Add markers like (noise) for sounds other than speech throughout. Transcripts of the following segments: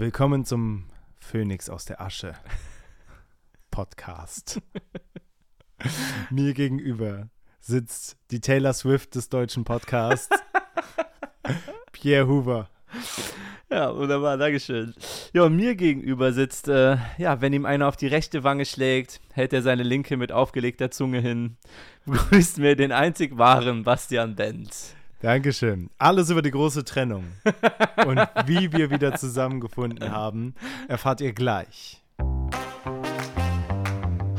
Willkommen zum Phönix aus der Asche (laughs) Podcast. (laughs) Mir gegenüber sitzt die Taylor Swift des deutschen Podcasts, (laughs) Pierre Hoover. Ja, wunderbar, Dankeschön. Ja, und mir gegenüber sitzt, äh, ja, wenn ihm einer auf die rechte Wange schlägt, hält er seine linke mit aufgelegter Zunge hin. Begrüßt mir den einzig wahren Bastian Benz. Dankeschön. Alles über die große Trennung (laughs) und wie wir wieder zusammengefunden haben, erfahrt ihr gleich.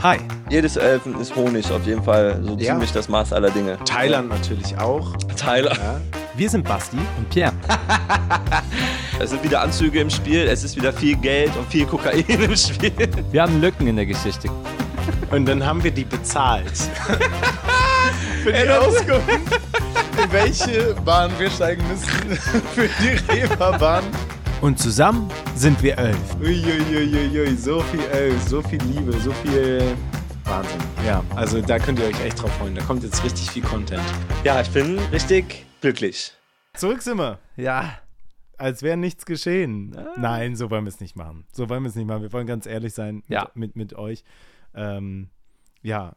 Hi. Jedes Elfen ist Honig, auf jeden Fall so Ja. ziemlich das Maß aller Dinge. Thailand natürlich auch. Tyler. Ja. Wir sind Basti und Pierre. (laughs) Es sind wieder Anzüge im Spiel, es ist wieder viel Geld und viel Kokain im Spiel. Wir haben Lücken in der Geschichte. Und dann haben wir die bezahlt. (laughs) Für die Auskunft, in welche Bahn wir steigen müssen. (laughs) Für die Reeperbahn. Und zusammen sind wir elf. Uiuiuiui, so viel Elf, so viel Liebe, so viel Wahnsinn. Ja, also da könnt ihr euch echt drauf freuen. Da kommt jetzt richtig viel Content. Ja, ich bin richtig glücklich. Zurück sind wir. Ja, Als wäre nichts geschehen. Ah. Nein, so wollen wir es nicht machen. So wollen wir es nicht machen. Wir wollen ganz ehrlich sein mit, Ja. mit, mit euch. Ähm, ja,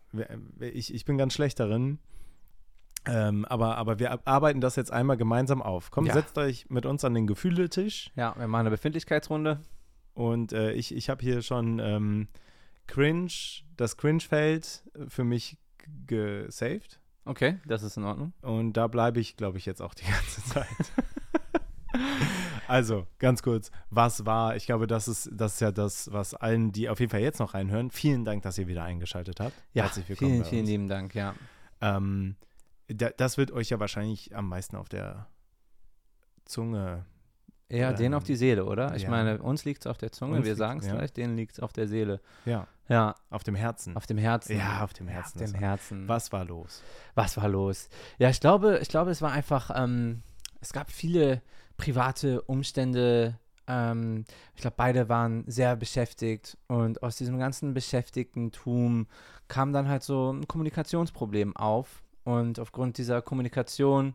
ich, ich bin ganz schlecht darin. Ähm, aber, aber wir arbeiten das jetzt einmal gemeinsam auf. Komm, Ja. setzt euch mit uns an den Gefühletisch. ja, wir machen eine Befindlichkeitsrunde. Und äh, ich, ich habe hier schon ähm, Cringe, das Cringe-Feld für mich gesaved. Okay, das ist in Ordnung. Und da bleibe ich, glaube ich, jetzt auch die (laughs) ganze Zeit. also, ganz kurz, was war? Ich glaube, das ist, das ist ja das, was allen, die auf jeden Fall jetzt noch reinhören, vielen Dank, dass ihr wieder eingeschaltet habt. Herzlich willkommen. vielen, vielen lieben Dank, ja. Ähm, das wird euch ja wahrscheinlich am meisten auf der Zunge. Eher Ähm, den auf die Seele, oder? Ich ja. meine, uns liegt es auf der Zunge, Uns wir sagen es ja. gleich, denen liegt es auf der Seele. Ja, Ja, auf dem Herzen. auf dem Herzen. Ja, auf dem Herzen, auf dem Herzen. was war los? Was war los? Ja, ich glaube, ich glaube, es war einfach, ähm, es gab viele private Umstände. Ähm, ich glaube, beide waren sehr beschäftigt und aus diesem ganzen Beschäftigtentum kam dann halt so ein Kommunikationsproblem auf. Und aufgrund dieser Kommunikation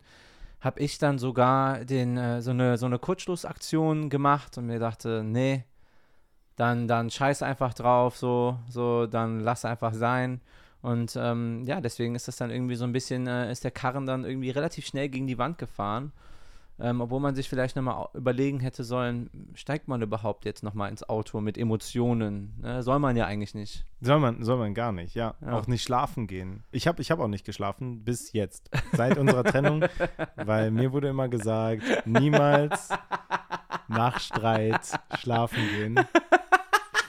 habe ich dann sogar den, äh, so eine, so eine Kurzschlussaktion gemacht und mir dachte, nee, dann, dann scheiß einfach drauf, so, so, dann lass einfach sein. Und ähm, ja, deswegen ist das dann irgendwie so ein bisschen, äh, ist der Karren dann irgendwie relativ schnell gegen die Wand gefahren. Ähm, obwohl man sich vielleicht nochmal überlegen hätte sollen, steigt man überhaupt jetzt nochmal ins Auto mit Emotionen? Ne? Soll man ja eigentlich nicht. Soll man, soll man gar nicht, ja. Ja. Auch nicht schlafen gehen. Ich habe ich hab auch nicht geschlafen bis jetzt, seit unserer Trennung, (laughs) weil mir wurde immer gesagt, niemals nach Streit schlafen gehen.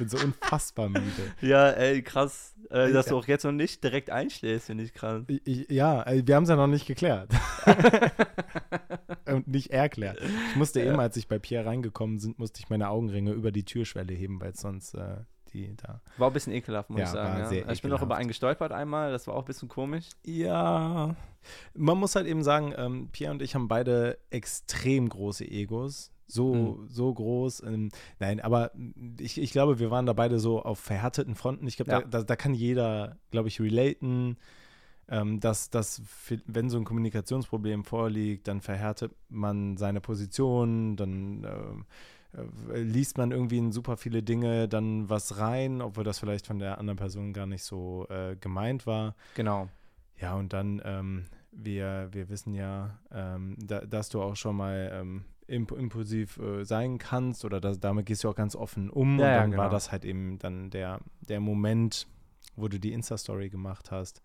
Ich bin so unfassbar müde. (laughs) Ja, ey, krass. Äh, dass dass du auch jetzt noch nicht direkt einschläfst, finde ich krass. Ja, äh, wir haben es ja noch nicht geklärt. (laughs) Und nicht erklärt. Ich musste eben, als ich bei Pierre reingekommen sind, musste ich meine Augenringe über die Türschwelle heben, weil sonst äh, die da. War ein bisschen ekelhaft, muss Ja, ich sagen. Ja. sehr ich bin auch über ekelhaft. einen gestolpert einmal, das war auch ein bisschen komisch. Ja, man muss halt eben sagen, ähm, Pierre und ich haben beide extrem große Egos. So, Mhm. so groß. Ähm, nein, aber ich, ich glaube, wir waren da beide so auf verhärteten Fronten. Ich glaube, Ja. da, da, da kann jeder, glaube ich, relaten, ähm, dass, dass, wenn so ein Kommunikationsproblem vorliegt, dann verhärtet man seine Position, dann ähm, äh, liest man irgendwie in super viele Dinge dann was rein, obwohl das vielleicht von der anderen Person gar nicht so äh, gemeint war. Genau. Ja, und dann, ähm, wir, wir wissen ja, ähm, da, dass du auch schon mal ähm, imp impulsiv äh, sein kannst oder das, damit gehst du auch ganz offen um. Ja, und ja, dann war genau. das halt eben dann der, der Moment, wo du die Insta-Story gemacht hast.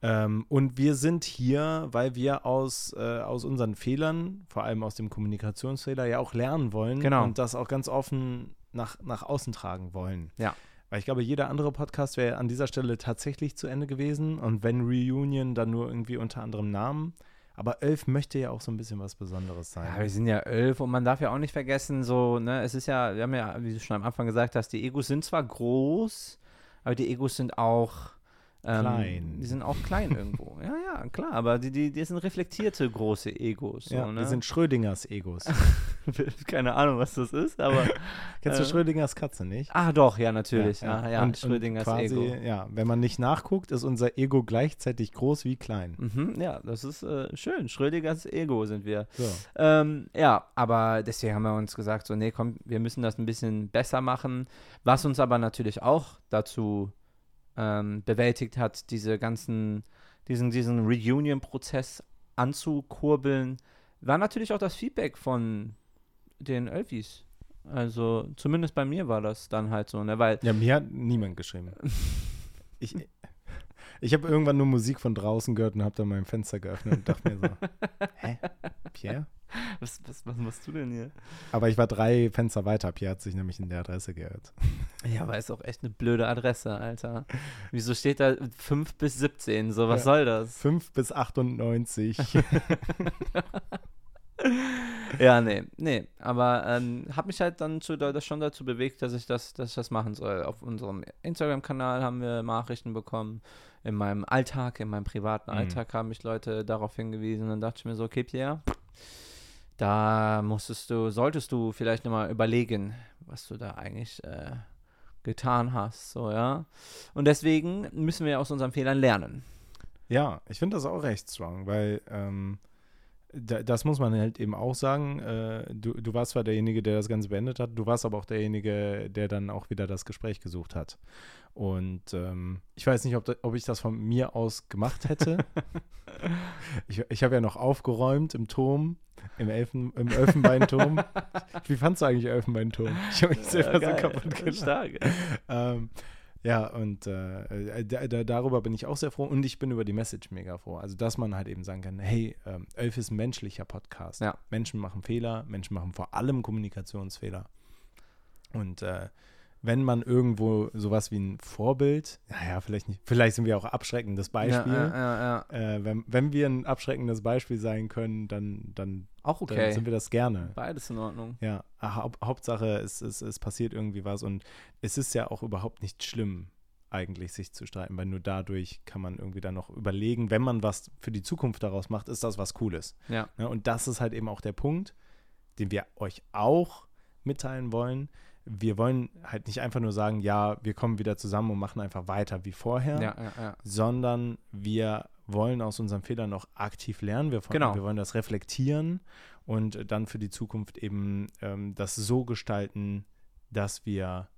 Ähm, und wir sind hier, weil wir aus, äh, aus unseren Fehlern, vor allem aus dem Kommunikationsfehler, ja auch lernen wollen Genau. und das auch ganz offen nach, nach außen tragen wollen. Ja. Weil ich glaube, jeder andere Podcast wäre an dieser Stelle tatsächlich zu Ende gewesen und wenn Reunion, dann nur irgendwie unter anderem Namen. Aber Elf möchte ja auch so ein bisschen was Besonderes sein. Ja, wir sind ja elf und man darf ja auch nicht vergessen, so, ne, es ist ja, wir haben ja, wie du schon am Anfang gesagt hast, die Egos sind zwar groß, aber die Egos sind auch Ähm, Klein. Die sind auch klein irgendwo. (laughs) Ja, ja, klar, aber die, die, die sind reflektierte große Egos. So, ja, ne? wir sind Schrödingers Egos. (laughs) Keine Ahnung, was das ist, aber. (laughs) Kennst du Äh, Schrödingers Katze nicht? Ah, doch, ja, natürlich. Ja, ja, Und- und Schrödingers quasi, Ego. Ja, wenn man nicht nachguckt, ist unser Ego gleichzeitig groß wie klein. Mhm, ja, das ist äh, schön. Schrödingers Ego sind wir. So. Ähm, ja, aber deswegen haben wir uns gesagt, so, nee, komm, wir müssen das ein bisschen besser machen. Was uns aber natürlich auch dazu ähm, bewältigt hat, diese ganzen, diesen, diesen Reunion-Prozess anzukurbeln, war natürlich auch das Feedback von den Ölfis. Also zumindest bei mir war das dann halt so, ne? Weil Ja, mir hat niemand geschrieben. (laughs) Ich, ich habe irgendwann nur Musik von draußen gehört und habe dann mein Fenster geöffnet und dachte mir so, (laughs) hä, Pierre? (laughs) was, was, was machst du denn hier? Aber ich war drei Fenster weiter. Pierre hat sich nämlich in der Adresse geirrt. (laughs) Ja, aber ist auch echt eine blöde Adresse, Alter. Wieso steht da 5 bis 17? So, was Ja. soll das? 5 bis 98. (laughs) Ja, nee, nee. Aber ähm, hat mich halt dann zu, da, das schon dazu bewegt, dass ich das, dass ich das machen soll. Auf unserem Instagram-Kanal haben wir Nachrichten bekommen. In meinem Alltag, in meinem privaten Mhm. Alltag haben mich Leute darauf hingewiesen. Und dann dachte ich mir so, okay, Pierre, da musstest du, solltest du vielleicht nochmal überlegen, was du da eigentlich äh, getan hast. So, ja. Und deswegen müssen wir aus unseren Fehlern lernen. Ja, ich finde das auch recht strong, weil ähm, das muss man halt eben auch sagen. Äh, du, du warst zwar derjenige, der das Ganze beendet hat, du warst aber auch derjenige, der dann auch wieder das Gespräch gesucht hat. Und ähm, ich weiß nicht, ob, da, ob ich das von mir aus gemacht hätte. (laughs) ich ich habe ja noch aufgeräumt im Turm, im, Elfen, im Elfenbeinturm. (laughs) Wie fandst du eigentlich Elfenbeinturm? Ich habe mich selber so geil. kaputt gelacht. Stark. Ähm, ja, und äh, da, da, darüber bin ich auch sehr froh und ich bin über die Message mega froh. Also, dass man halt eben sagen kann, hey, ähm, Elf ist ein menschlicher Podcast. Ja. Menschen machen Fehler, Menschen machen vor allem Kommunikationsfehler. Und äh, wenn man irgendwo sowas wie ein Vorbild, naja, vielleicht nicht, vielleicht sind wir auch abschreckendes Beispiel. Ja, ja, ja, ja. Äh, wenn, wenn wir ein abschreckendes Beispiel sein können, dann, dann, Auch dann okay. sind wir das gerne. Beides in Ordnung. Ja, Haupt, Hauptsache, es, es, es passiert irgendwie was und es ist ja auch überhaupt nicht schlimm, eigentlich sich zu streiten, weil nur dadurch kann man irgendwie dann noch überlegen, wenn man was für die Zukunft daraus macht, ist das was Cooles. Ja. Ne? Und das ist halt eben auch der Punkt, den wir euch auch mitteilen wollen. Wir wollen halt nicht einfach nur sagen, ja, wir kommen wieder zusammen und machen einfach weiter wie vorher, Ja, ja, ja. sondern wir wollen aus unseren Fehlern noch aktiv lernen. Wir, Genau. wir wollen das reflektieren und dann für die Zukunft eben ähm, das so gestalten, dass wir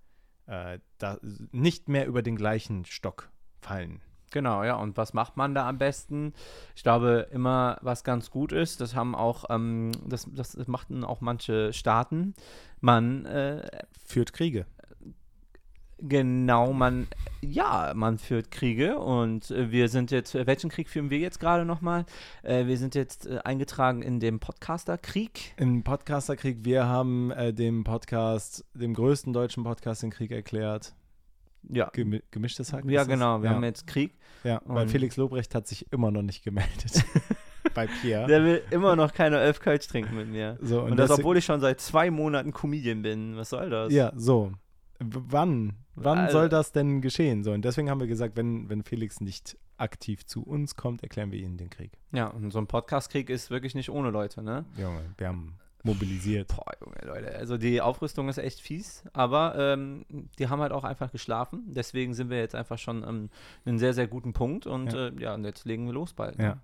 äh, da nicht mehr über den gleichen Stock fallen. Genau, ja. Und was macht man da am besten? Ich glaube, immer was ganz gut ist, das haben auch, ähm, das, das machten auch manche Staaten. Man, äh, Führt Kriege. genau, man, ja, man führt Kriege und äh, wir sind jetzt, äh, welchen Krieg führen wir jetzt gerade nochmal? Äh, wir sind jetzt äh, eingetragen in dem Podcaster-Krieg. Im Podcasterkrieg, wir haben äh, dem Podcast, dem größten deutschen Podcast, den Krieg erklärt. Ja. Gemi gemischtes Hack? Ja, genau, wir ja. haben jetzt Krieg. Ja, weil und- Felix Lobrecht hat sich immer noch nicht gemeldet. (laughs) Bei Pierre. Der will immer noch keine Elf Kölsch trinken mit mir. so, Und, das, deswegen- obwohl ich schon seit zwei Monaten Comedian bin. Was soll das? Ja, so. W wann? Wann Also- soll das denn geschehen? So, und deswegen haben wir gesagt, wenn, wenn Felix nicht aktiv zu uns kommt, erklären wir ihm den Krieg. Ja, und so ein Podcast-Krieg ist wirklich nicht ohne Leute, ne? Junge, wir haben mobilisiert. Boah, Junge, Leute. Also die Aufrüstung ist echt fies, aber ähm, die haben halt auch einfach geschlafen. Deswegen sind wir jetzt einfach schon an einem sehr, sehr guten Punkt und Ja. äh, ja und jetzt legen wir los bald. ne? Ja.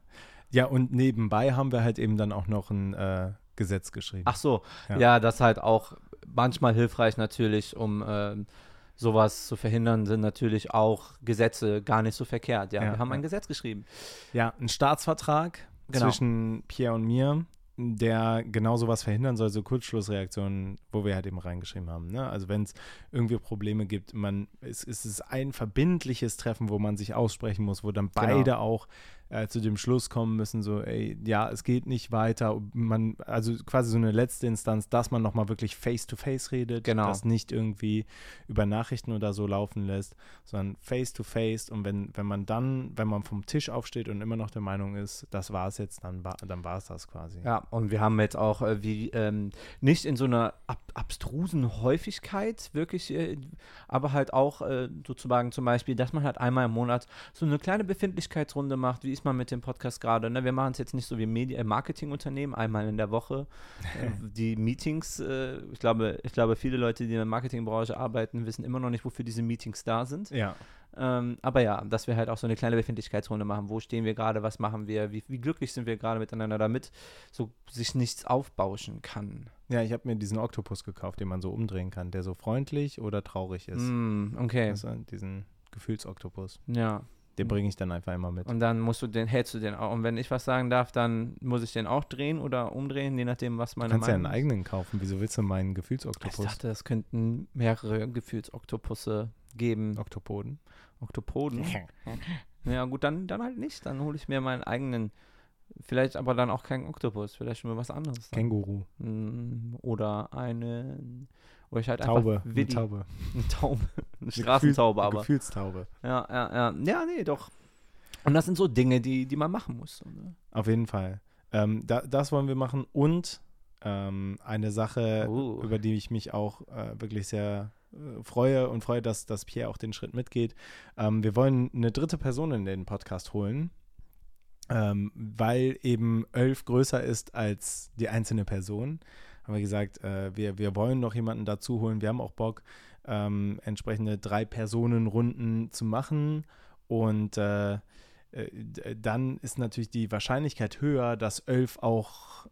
Ja, und nebenbei haben wir halt eben dann auch noch ein äh, Gesetz geschrieben. Ach so, Ja. ja. das halt auch manchmal hilfreich natürlich, um ähm, sowas zu verhindern, sind natürlich auch Gesetze gar nicht so verkehrt. Ja, Ja, wir haben ein. Gesetz geschrieben. Ja, ein Staatsvertrag Genau. zwischen Pierre und mir, der genau sowas verhindern soll, so Kurzschlussreaktionen, wo wir halt eben reingeschrieben haben. Ne? Also wenn es irgendwie Probleme gibt, man, es, es ist ein verbindliches Treffen, wo man sich aussprechen muss, wo dann Genau. beide auch äh, zu dem Schluss kommen müssen, so, ey, ja, es geht nicht weiter. Man, also quasi so eine letzte Instanz, dass man nochmal wirklich face-to-face redet, Genau. das nicht irgendwie über Nachrichten oder so laufen lässt, sondern face-to-face. Und wenn, wenn man dann, wenn man vom Tisch aufsteht und immer noch der Meinung ist, das war es jetzt, dann war dann war es das quasi. Ja, und wir haben jetzt auch äh, wie ähm, nicht in so einer ab abstrusen Häufigkeit wirklich, äh, aber halt auch äh, sozusagen zum Beispiel, dass man halt einmal im Monat so eine kleine Befindlichkeitsrunde macht. Wie man mit dem Podcast gerade? Ne? Wir machen es jetzt nicht so wie Medi- äh, Marketingunternehmen einmal in der Woche. (laughs) äh, die Meetings, äh, ich glaube, ich glaube, viele Leute, die in der Marketingbranche arbeiten, wissen immer noch nicht, wofür diese Meetings da sind. Ja. Ähm, aber ja, dass wir halt auch so eine kleine Befindlichkeitsrunde machen. Wo stehen wir gerade? Was machen wir? Wie, wie glücklich sind wir gerade miteinander, damit so sich nichts aufbauschen kann? Ja, ich habe mir diesen Oktopus gekauft, den man so umdrehen kann, der so freundlich oder traurig ist. Mm, okay. Also diesen Gefühlsoktopus. Ja. Den bringe ich dann einfach immer mit. Und dann musst du den, hältst du den auch. Und wenn ich was sagen darf, dann muss ich den auch drehen oder umdrehen, je nachdem, was Du meine kannst ja einen Meinung eigenen kaufen. Wieso willst du meinen ist. Ich Gefühlsoktopus? dachte, es könnten mehrere Gefühlsoktopusse geben. Oktopoden? Oktopoden. (laughs) Ja, gut, dann, dann halt nicht. Dann hole ich mir meinen eigenen. Vielleicht aber dann auch keinen Oktopus. Vielleicht schon mal was anderes. dann. Känguru. Mm, Oder eine. Oder ich halt Taube. einfach Eine Willi. Taube. (laughs) Eine Taube. Eine Eine Straßentaube, Gefühl- aber. Gefühlstaube. Ja, ja, ja. Ja, nee, doch. Und das sind so Dinge, die, die man machen muss. Ne? Auf jeden Fall. Ähm, da, das wollen wir machen. Und ähm, eine Sache, Oh. über die ich mich auch äh, wirklich sehr äh, freue und freue, dass, dass Pierre auch den Schritt mitgeht. Ähm, wir wollen eine dritte Person in den Podcast holen. Ähm, weil eben Elf größer ist als die einzelne Person, haben wir gesagt, äh, wir, wir wollen noch jemanden dazu holen. Wir haben auch Bock, ähm, entsprechende Drei-Personen-Runden zu machen. Und äh, äh, d- dann ist natürlich die Wahrscheinlichkeit höher, dass Elf auch,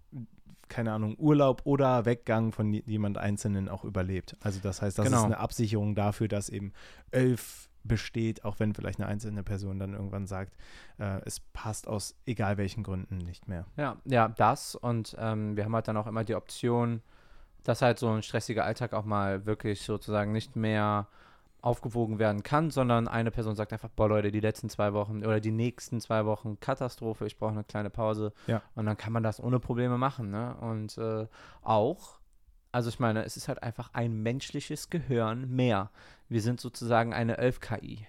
keine Ahnung, Urlaub oder Weggang von je- jemand Einzelnen auch überlebt. Also das heißt, das Genau. ist eine Absicherung dafür, dass eben Elf besteht, auch wenn vielleicht eine einzelne Person dann irgendwann sagt, äh, es passt aus egal welchen Gründen nicht mehr. Ja, ja, das. Und ähm, wir haben halt dann auch immer die Option, dass halt so ein stressiger Alltag auch mal wirklich sozusagen nicht mehr aufgewogen werden kann, sondern eine Person sagt einfach, boah Leute, die letzten zwei Wochen oder die nächsten zwei Wochen Katastrophe, ich brauche eine kleine Pause. Ja. Und dann kann man das ohne Probleme machen. Ne? Und äh, auch, also ich meine, es ist halt einfach ein menschliches Gehirn mehr. Wir sind sozusagen eine 11-KI.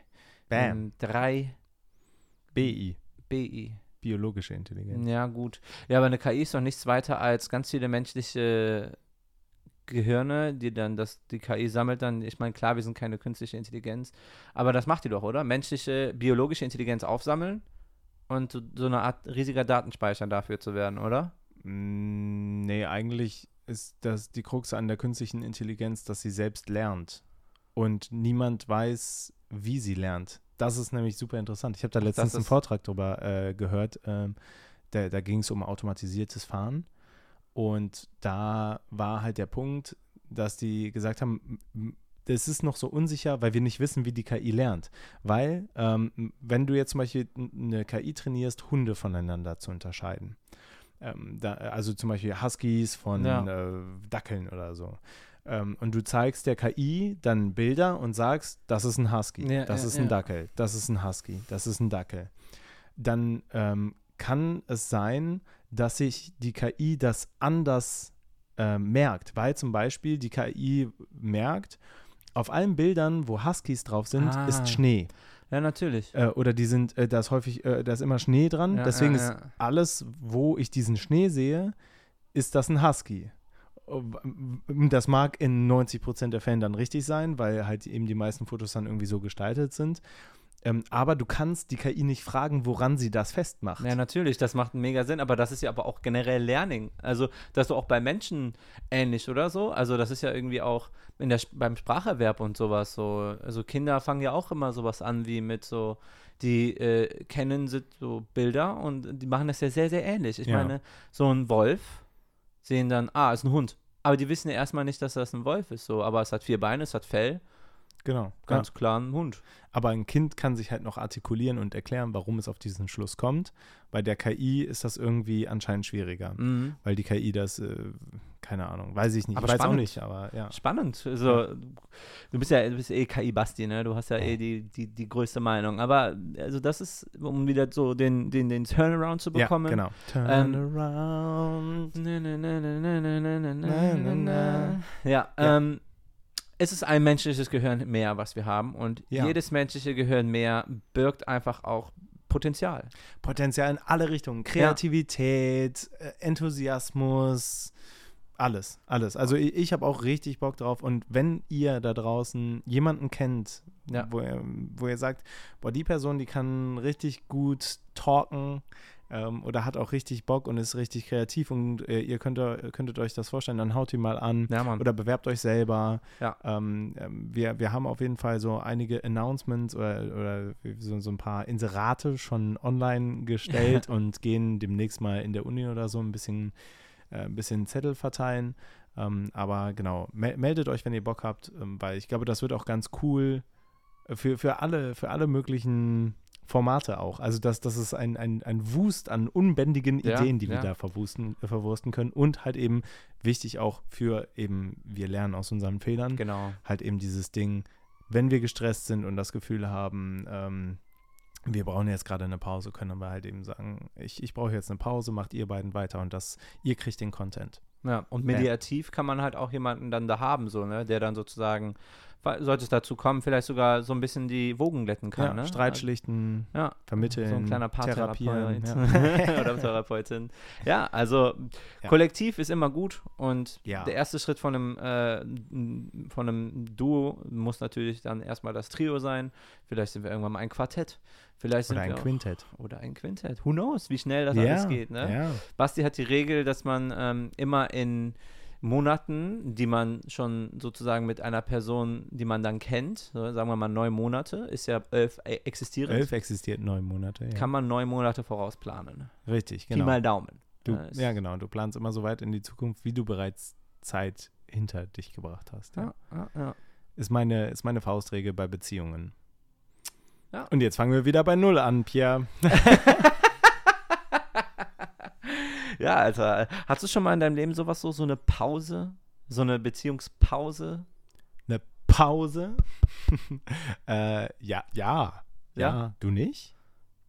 Ähm, drei BI, BI. biologische Intelligenz. Ja, gut. Ja, aber eine KI ist doch nichts weiter als ganz viele menschliche Gehirne, die dann das, die KI sammelt dann, ich meine, klar, wir sind keine künstliche Intelligenz, aber das macht die doch, oder? Menschliche, biologische Intelligenz aufsammeln und so, so eine Art riesiger Datenspeicher dafür zu werden, oder? Mm, Nee, eigentlich ist das die Krux an der künstlichen Intelligenz, dass sie selbst lernt. Und niemand weiß, wie sie lernt. Das ist nämlich super interessant. Ich habe da letztens einen Vortrag drüber äh, gehört. Ähm, da da ging es um automatisiertes Fahren. Und da war halt der Punkt, dass die gesagt haben, das ist noch so unsicher, weil wir nicht wissen, wie die KI lernt. Weil, ähm, wenn du jetzt zum Beispiel eine KI trainierst, Hunde voneinander zu unterscheiden. Ähm, da, also zum Beispiel Huskies von Ja. äh, Dackeln oder so. Ähm, und du zeigst der KI dann Bilder und sagst, das ist ein Husky, Ja, das ja, ist ein. Dackel, das ist ein Husky, das ist ein Dackel. Dann ähm, kann es sein, dass sich die KI das anders äh, merkt, weil zum Beispiel die KI merkt, auf allen Bildern, wo Huskies drauf sind, Ah. ist Schnee. Ja, natürlich. Äh, oder die sind, äh, da ist häufig, äh, da ist immer Schnee dran. Ja, Deswegen ja, ist ja. alles, wo ich diesen Schnee sehe, ist das ein Husky. Das mag in 90% der Fällen dann richtig sein, weil halt eben die meisten Fotos dann irgendwie so gestaltet sind. Ähm, aber du kannst die KI nicht fragen, woran sie das festmacht. Ja, natürlich, das macht mega Sinn, aber das ist ja aber auch generell Learning. Also, das ist auch bei Menschen ähnlich, oder so? Also, das ist ja irgendwie auch in der, beim Spracherwerb und sowas so. Also, Kinder fangen ja auch immer sowas an wie mit so, die äh, kennen so- so Bilder und die machen das ja sehr, sehr ähnlich. Ich Ja. meine, so ein Wolf sehen dann, ah, ist ein Hund. Aber die wissen ja erstmal nicht, dass das ein Wolf ist, so. Aber es hat vier Beine, es hat Fell. Genau. Ganz ja. klar ein Hund. Aber ein Kind kann sich halt noch artikulieren und erklären, warum es auf diesen Schluss kommt. Bei der KI ist das irgendwie anscheinend schwieriger, mhm. weil die KI das, äh, keine Ahnung, weiß ich nicht. Aber ich weiß auch nicht, aber ja. Spannend. Also, ja. Du bist ja du bist eh KI-Basti, ne? Du hast ja, ja, eh die, die, die größte Meinung. Aber also das ist, um wieder so den, den, den Turnaround zu bekommen. Ja, genau. Turnaround. Ja, ähm, es ist ein menschliches Gehirn mehr, was wir haben. Und Ja. jedes menschliche Gehirn mehr birgt einfach auch Potenzial. Potenzial in alle Richtungen. Kreativität, äh, Enthusiasmus, alles, alles. Also ich, ich habe auch richtig Bock drauf. Und wenn ihr da draußen jemanden kennt, Ja. wo, ihr, wo ihr sagt, boah, die Person, die kann richtig gut talken ähm, oder hat auch richtig Bock und ist richtig kreativ und äh, ihr könnt, könntet euch das vorstellen, dann haut die mal an. Ja. Oder bewerbt euch selber. Ja. Ähm, ähm, wir, wir haben auf jeden Fall so einige Announcements oder, oder so, so ein paar Inserate schon online gestellt (laughs) und gehen demnächst mal in der Uni oder so ein bisschen, äh, ein bisschen Zettel verteilen. Ähm, aber genau, mel meldet euch, wenn ihr Bock habt, ähm, weil ich glaube, das wird auch ganz cool äh, für, für, alle, für alle möglichen Formate auch. Also das, das ist ein, ein, ein Wust an unbändigen Ja, Ideen, die wir ja. da verwursten, äh, verwursten können. Und halt eben wichtig auch für eben, wir lernen aus unseren Fehlern, Genau. halt eben dieses Ding, wenn wir gestresst sind und das Gefühl haben, ähm, wir brauchen jetzt gerade eine Pause, können wir halt eben sagen, ich, ich brauche jetzt eine Pause, macht ihr beiden weiter und das, ihr kriegt den Content. Ja, und mediativ kann man halt auch jemanden dann da haben, so, ne, der dann sozusagen, sollte es dazu kommen, vielleicht sogar so ein bisschen die Wogen glätten kann, ja, ne? Streit schlichten, Ja, vermitteln, so ein kleiner. Paartherapeut Ja. (laughs) oder Therapeutin. Ja, also Ja. Kollektiv ist immer gut und Ja. der erste Schritt von einem, äh, von einem Duo muss natürlich dann erstmal das Trio sein. Vielleicht sind wir irgendwann mal ein Quartett. Vielleicht Oder ein auch, Quintett. Oder ein Quintett. Who knows, wie schnell das alles geht. Ne? ja. Basti hat die Regel, dass man ähm, immer in Monaten, die man schon sozusagen mit einer Person, die man dann kennt, so, sagen wir mal neun Monate, ist ja elf äh, existierend, Elf existiert neun Monate. Ja. kann man neun Monate vorausplanen. Richtig, Pi genau. mal Daumen. Du, ja, genau. Du planst immer so weit in die Zukunft, wie du bereits Zeit hinter dich gebracht hast. Ja. Ja, ja, ja. Ist, meine, ist meine Faustregel bei Beziehungen. Ja. Und jetzt fangen wir wieder bei Null an, Pierre. (laughs) ja, Alter. Hast du schon mal in deinem Leben sowas so, so eine Pause? So eine Beziehungspause? Eine Pause? (laughs) äh, ja, ja, ja. Ja? Du nicht?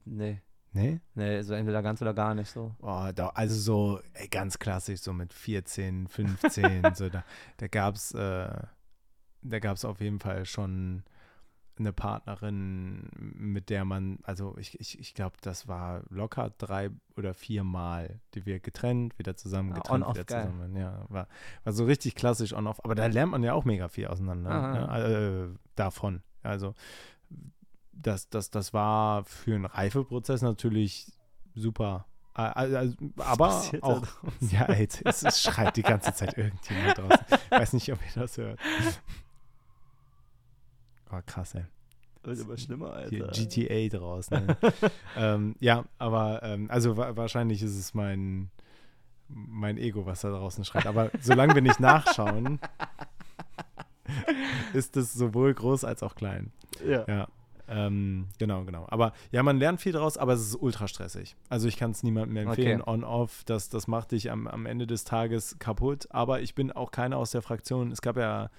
Nee. Nee? Nee, so entweder ganz oder gar nicht so. Oh, da, also so ey, ganz klassisch, so mit 14, 15, (laughs) so da, da gab es äh, da gab's auf jeden Fall schon eine Partnerin, mit der man, also ich, ich, ich glaube, das war locker drei oder vier Mal, die wir getrennt, wieder zusammen, Ah, getrennt, on-off, wieder geil. zusammen. Ja, war, war so richtig klassisch on-off. Aber da lernt man ja auch mega viel auseinander ne? äh, davon. Also das, das, das war für einen Reifeprozess natürlich super. Also, aber auch, ja, ey, es, es schreit die ganze Zeit irgendjemand draußen. Ich weiß nicht, ob ihr das hört. (laughs) Oh, krass, ey. Wird immer schlimmer, Hier GTA draußen. ey. (laughs) ähm, ja, aber ähm, also wa wahrscheinlich ist es mein, mein Ego, was da draußen schreit. Aber solange wir nicht nachschauen, (laughs) ist es sowohl groß als auch klein. Ja. Ja. Ähm, genau, genau. Aber ja, man lernt viel draus, aber es ist ultra stressig. Also ich kann es niemandem empfehlen, Okay. on-off, das, das macht dich am, am Ende des Tages kaputt. Aber ich bin auch keiner aus der Fraktion. Es gab ja,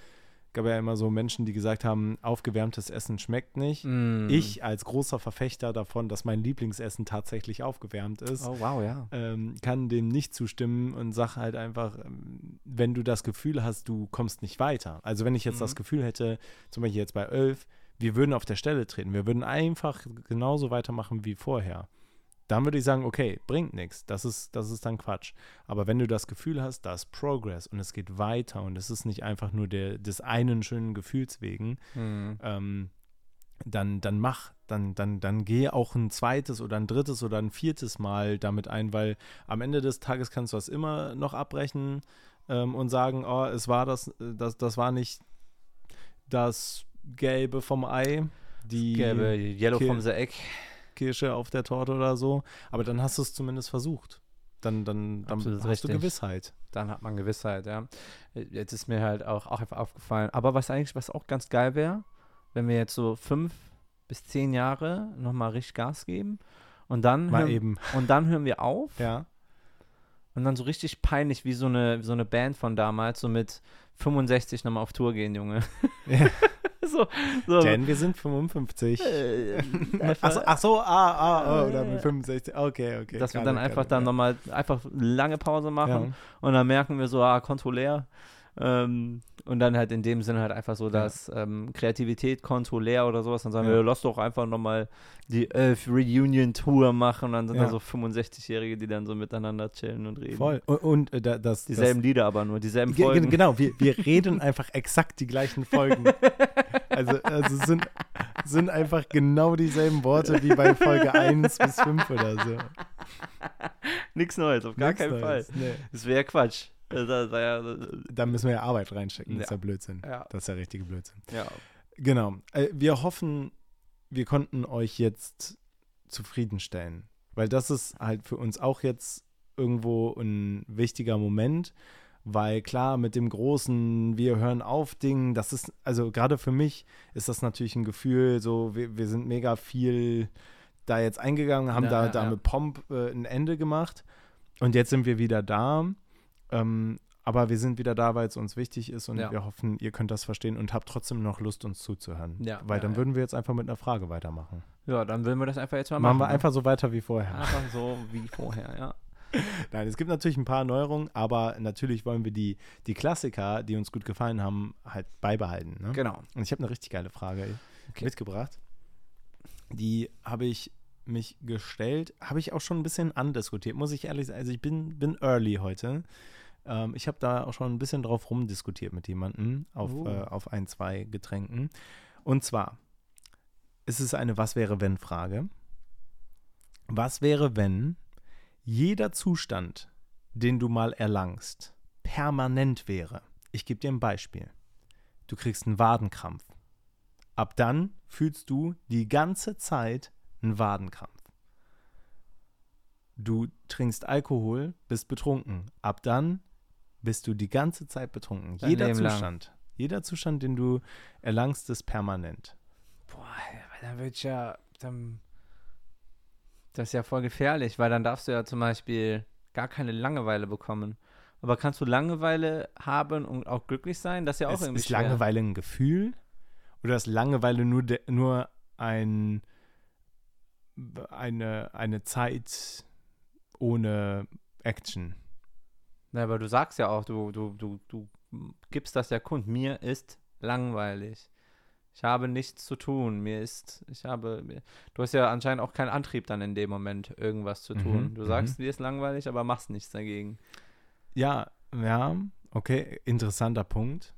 gab ja immer so Menschen, die gesagt haben, aufgewärmtes Essen schmeckt nicht. Mm. Ich als großer Verfechter davon, dass mein Lieblingsessen tatsächlich aufgewärmt ist, Oh, wow, ja. ähm, kann dem nicht zustimmen und sag halt einfach, ähm, wenn du das Gefühl hast, du kommst nicht weiter. Also wenn ich jetzt Mhm. das Gefühl hätte, zum Beispiel jetzt bei Elf, wir würden auf der Stelle treten, wir würden einfach genauso weitermachen wie vorher. Dann würde ich sagen, okay, bringt nichts. Das ist, das ist dann Quatsch. Aber wenn du das Gefühl hast, da ist Progress und es geht weiter und es ist nicht einfach nur der, des einen schönen Gefühls wegen, Mm. ähm, dann, dann mach, dann, dann, dann geh auch ein zweites oder ein drittes oder ein viertes Mal damit ein, weil am Ende des Tages kannst du das immer noch abbrechen ähm, und sagen, oh, es war das, das, das war nicht das Gelbe vom Ei, die Gelbe Yellow Ki- from the Egg. Kirsche auf der Torte oder so, aber dann hast du es zumindest versucht. Dann, dann, dann Absolut hast du richtig. Gewissheit. Dann hat man Gewissheit, ja. Jetzt ist mir halt auch, auch einfach aufgefallen. Aber was eigentlich, was auch ganz geil wäre, wenn wir jetzt so fünf bis zehn Jahre nochmal richtig Gas geben und dann, Mal hören, eben. und dann hören wir auf Ja. und dann so richtig peinlich wie so eine, so eine Band von damals, so mit 65 nochmal auf Tour gehen, Junge. Ja. (laughs) so, so. Denn wir sind 55. Äh, Ach so, ach so, ah, ah, oh, oder Äh, mit 65. Okay, okay. dass wir dann einfach dann ja. nochmal einfach lange Pause machen Ja. und dann merken wir so, ah, Konto leer. Ähm, und dann halt in dem Sinne halt einfach so, Ja. dass ähm, Kreativität, Konto leer oder sowas, dann sagen Ja. wir, lass doch einfach nochmal die Elf Reunion Tour machen und dann sind Ja. da so 65-Jährige, die dann so miteinander chillen und reden. Voll. Und, und äh, da- das. Dieselben das, Lieder aber nur, dieselben Ge- ge- Folgen. Genau, wir, wir reden einfach exakt die gleichen Folgen. (laughs) Also, also es sind, sind einfach genau dieselben Worte wie bei Folge 1 bis 5 oder so. Nichts Neues, auf gar Nix keinen Neues. Fall. Nee. Das wäre Quatsch. Da müssen wir ja Arbeit reinstecken, das ist Ja. ja Blödsinn. ja, Das ist ja richtige Blödsinn. ja. Genau. Äh, wir hoffen, wir konnten euch jetzt zufriedenstellen. Weil das ist halt für uns auch jetzt irgendwo ein wichtiger Moment. Weil klar, mit dem großen, wir hören auf Ding, das ist, also gerade für mich ist das natürlich ein Gefühl, so, wir, wir sind mega viel da jetzt eingegangen, haben Ja, da, ja, da ja. mit Pomp äh, ein Ende gemacht. Und jetzt sind wir wieder da. Ähm, aber wir sind wieder da, weil es uns wichtig ist und Ja. wir hoffen, ihr könnt das verstehen und habt trotzdem noch Lust, uns zuzuhören. Ja, weil ja, dann würden wir jetzt einfach mit einer Frage weitermachen. ja, dann würden wir das einfach jetzt mal Machen machen. wir ne? einfach so weiter wie vorher. Einfach so wie vorher, ja. (laughs) Nein, es gibt natürlich ein paar Neuerungen, aber natürlich wollen wir die, die Klassiker, die uns gut gefallen haben, halt beibehalten. Ne? Genau. Und ich habe eine richtig geile Frage Okay. mitgebracht. Die habe ich mich gestellt, habe ich auch schon ein bisschen andiskutiert, muss ich ehrlich sagen. Also ich bin, bin early heute. Ähm, ich habe da auch schon ein bisschen drauf rumdiskutiert mit jemandem auf, Oh. äh, auf ein, zwei Getränken. Und zwar ist es eine Was wäre wenn Frage. Was wäre, wenn jeder Zustand, den du mal erlangst, permanent wäre? Ich gebe dir ein Beispiel. Du kriegst einen Wadenkrampf. Ab dann fühlst du die ganze Zeit einen Wadenkrampf. Du trinkst Alkohol, bist betrunken. Ab dann bist du die ganze Zeit betrunken. Dein jeder Leben lang. Zustand. Jeder Zustand, den du erlangst, ist permanent. Boah, weil dann wird ja, dann, das ist ja voll gefährlich, weil dann darfst du ja zum Beispiel gar keine Langeweile bekommen. Aber kannst du Langeweile haben und auch glücklich sein? Das ist ja auch ist, irgendwie ist schwer. Langeweile ein Gefühl? Oder ist Langeweile nur, de, nur ein, eine, eine Zeit ohne Action? Na, aber du sagst ja auch, du, du, du, du gibst das ja kund. Mir ist langweilig. Ich habe nichts zu tun. Mir ist, ich habe, du hast ja anscheinend auch keinen Antrieb dann in dem Moment, irgendwas zu tun. Mhm, du mhm. sagst, dir ist langweilig, aber machst nichts dagegen. Ja, ja, okay, interessanter Punkt.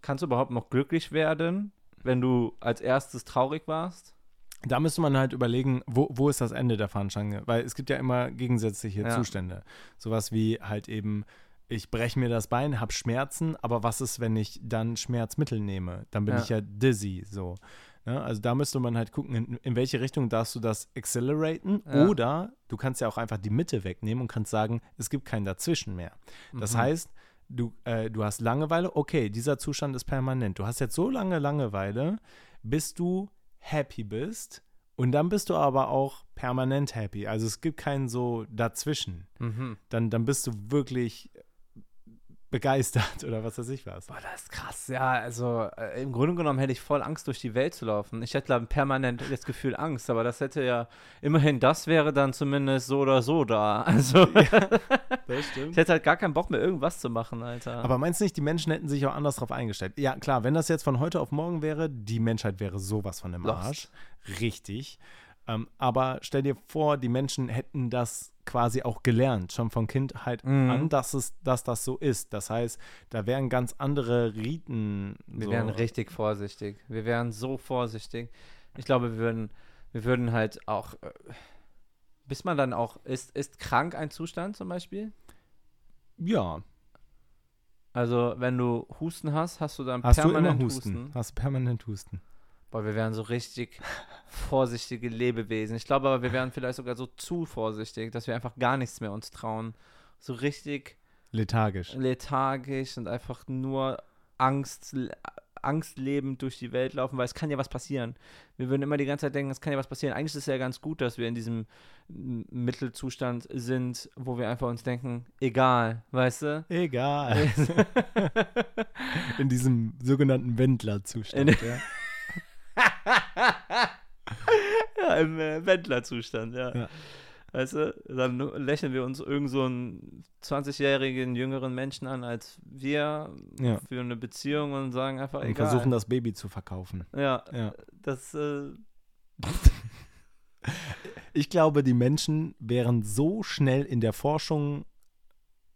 Kannst du überhaupt noch glücklich werden, wenn du als erstes traurig warst? Da müsste man halt überlegen, wo, wo ist das Ende der Fahnenstange? Weil es gibt ja immer gegensätzliche Ja. Zustände. Sowas wie halt eben, ich breche mir das Bein, habe Schmerzen, aber was ist, wenn ich dann Schmerzmittel nehme? Dann bin Ja. ich ja dizzy, so. Ne? Also da müsste man halt gucken, in, in welche Richtung darfst du das acceleraten Ja. oder du kannst ja auch einfach die Mitte wegnehmen und kannst sagen, es gibt kein Dazwischen mehr. Das Mhm. heißt, du, äh, du hast Langeweile, okay, dieser Zustand ist permanent. Du hast jetzt so lange Langeweile, bis du happy bist und dann bist du aber auch permanent happy. Also es gibt keinen so dazwischen. Mhm. Dann, dann bist du wirklich begeistert (laughs) oder was weiß ich was. Boah, das ist krass. Ja, also äh, im Grunde genommen hätte ich voll Angst, durch die Welt zu laufen. Ich hätte glaub, permanent das Gefühl Angst, aber das hätte ja, immerhin, das wäre dann zumindest so oder so da. (laughs) Also (laughs) Das stimmt. ich hätte halt gar keinen Bock mehr, irgendwas zu machen, Alter. Aber meinst du nicht, die Menschen hätten sich auch anders darauf eingestellt? Ja, klar, wenn das jetzt von heute auf morgen wäre, die Menschheit wäre sowas von im Lost. Arsch. Richtig. Ähm, aber stell dir vor, die Menschen hätten das quasi auch gelernt, schon von Kindheit Mhm. an, dass, es, dass das so ist. Das heißt, da wären ganz andere Riten. wir so. wären richtig vorsichtig. Wir wären so vorsichtig. Ich glaube, wir würden, wir würden halt auch, äh, bis man dann auch, ist, ist krank ein Zustand zum Beispiel? Ja, Also, wenn du Husten hast, hast du dann hast du immer permanent Husten. Hast du permanent Husten. Boah, wir wären so richtig vorsichtige Lebewesen. Ich glaube aber, wir wären vielleicht sogar so zu vorsichtig, dass wir einfach gar nichts mehr uns trauen. So richtig Lethargisch. lethargisch und einfach nur Angst, angstlebend durch die Welt laufen, weil es kann ja was passieren. Wir würden immer die ganze Zeit denken, es kann ja was passieren. Eigentlich ist es ja ganz gut, dass wir in diesem Mittelzustand sind, wo wir einfach uns denken, egal, weißt du? Egal. (laughs) In diesem sogenannten Wendlerzustand. In- ja. (laughs) ja, im äh, Wendlerzustand, ja. Ja. Weißt du, dann lächeln wir uns irgend so einen 20-jährigen jüngeren Menschen an als wir Ja. für eine Beziehung und sagen einfach Und egal. versuchen das Baby zu verkaufen. ja, Ja. das äh, (laughs) Ich glaube, die Menschen wären so schnell in der Forschung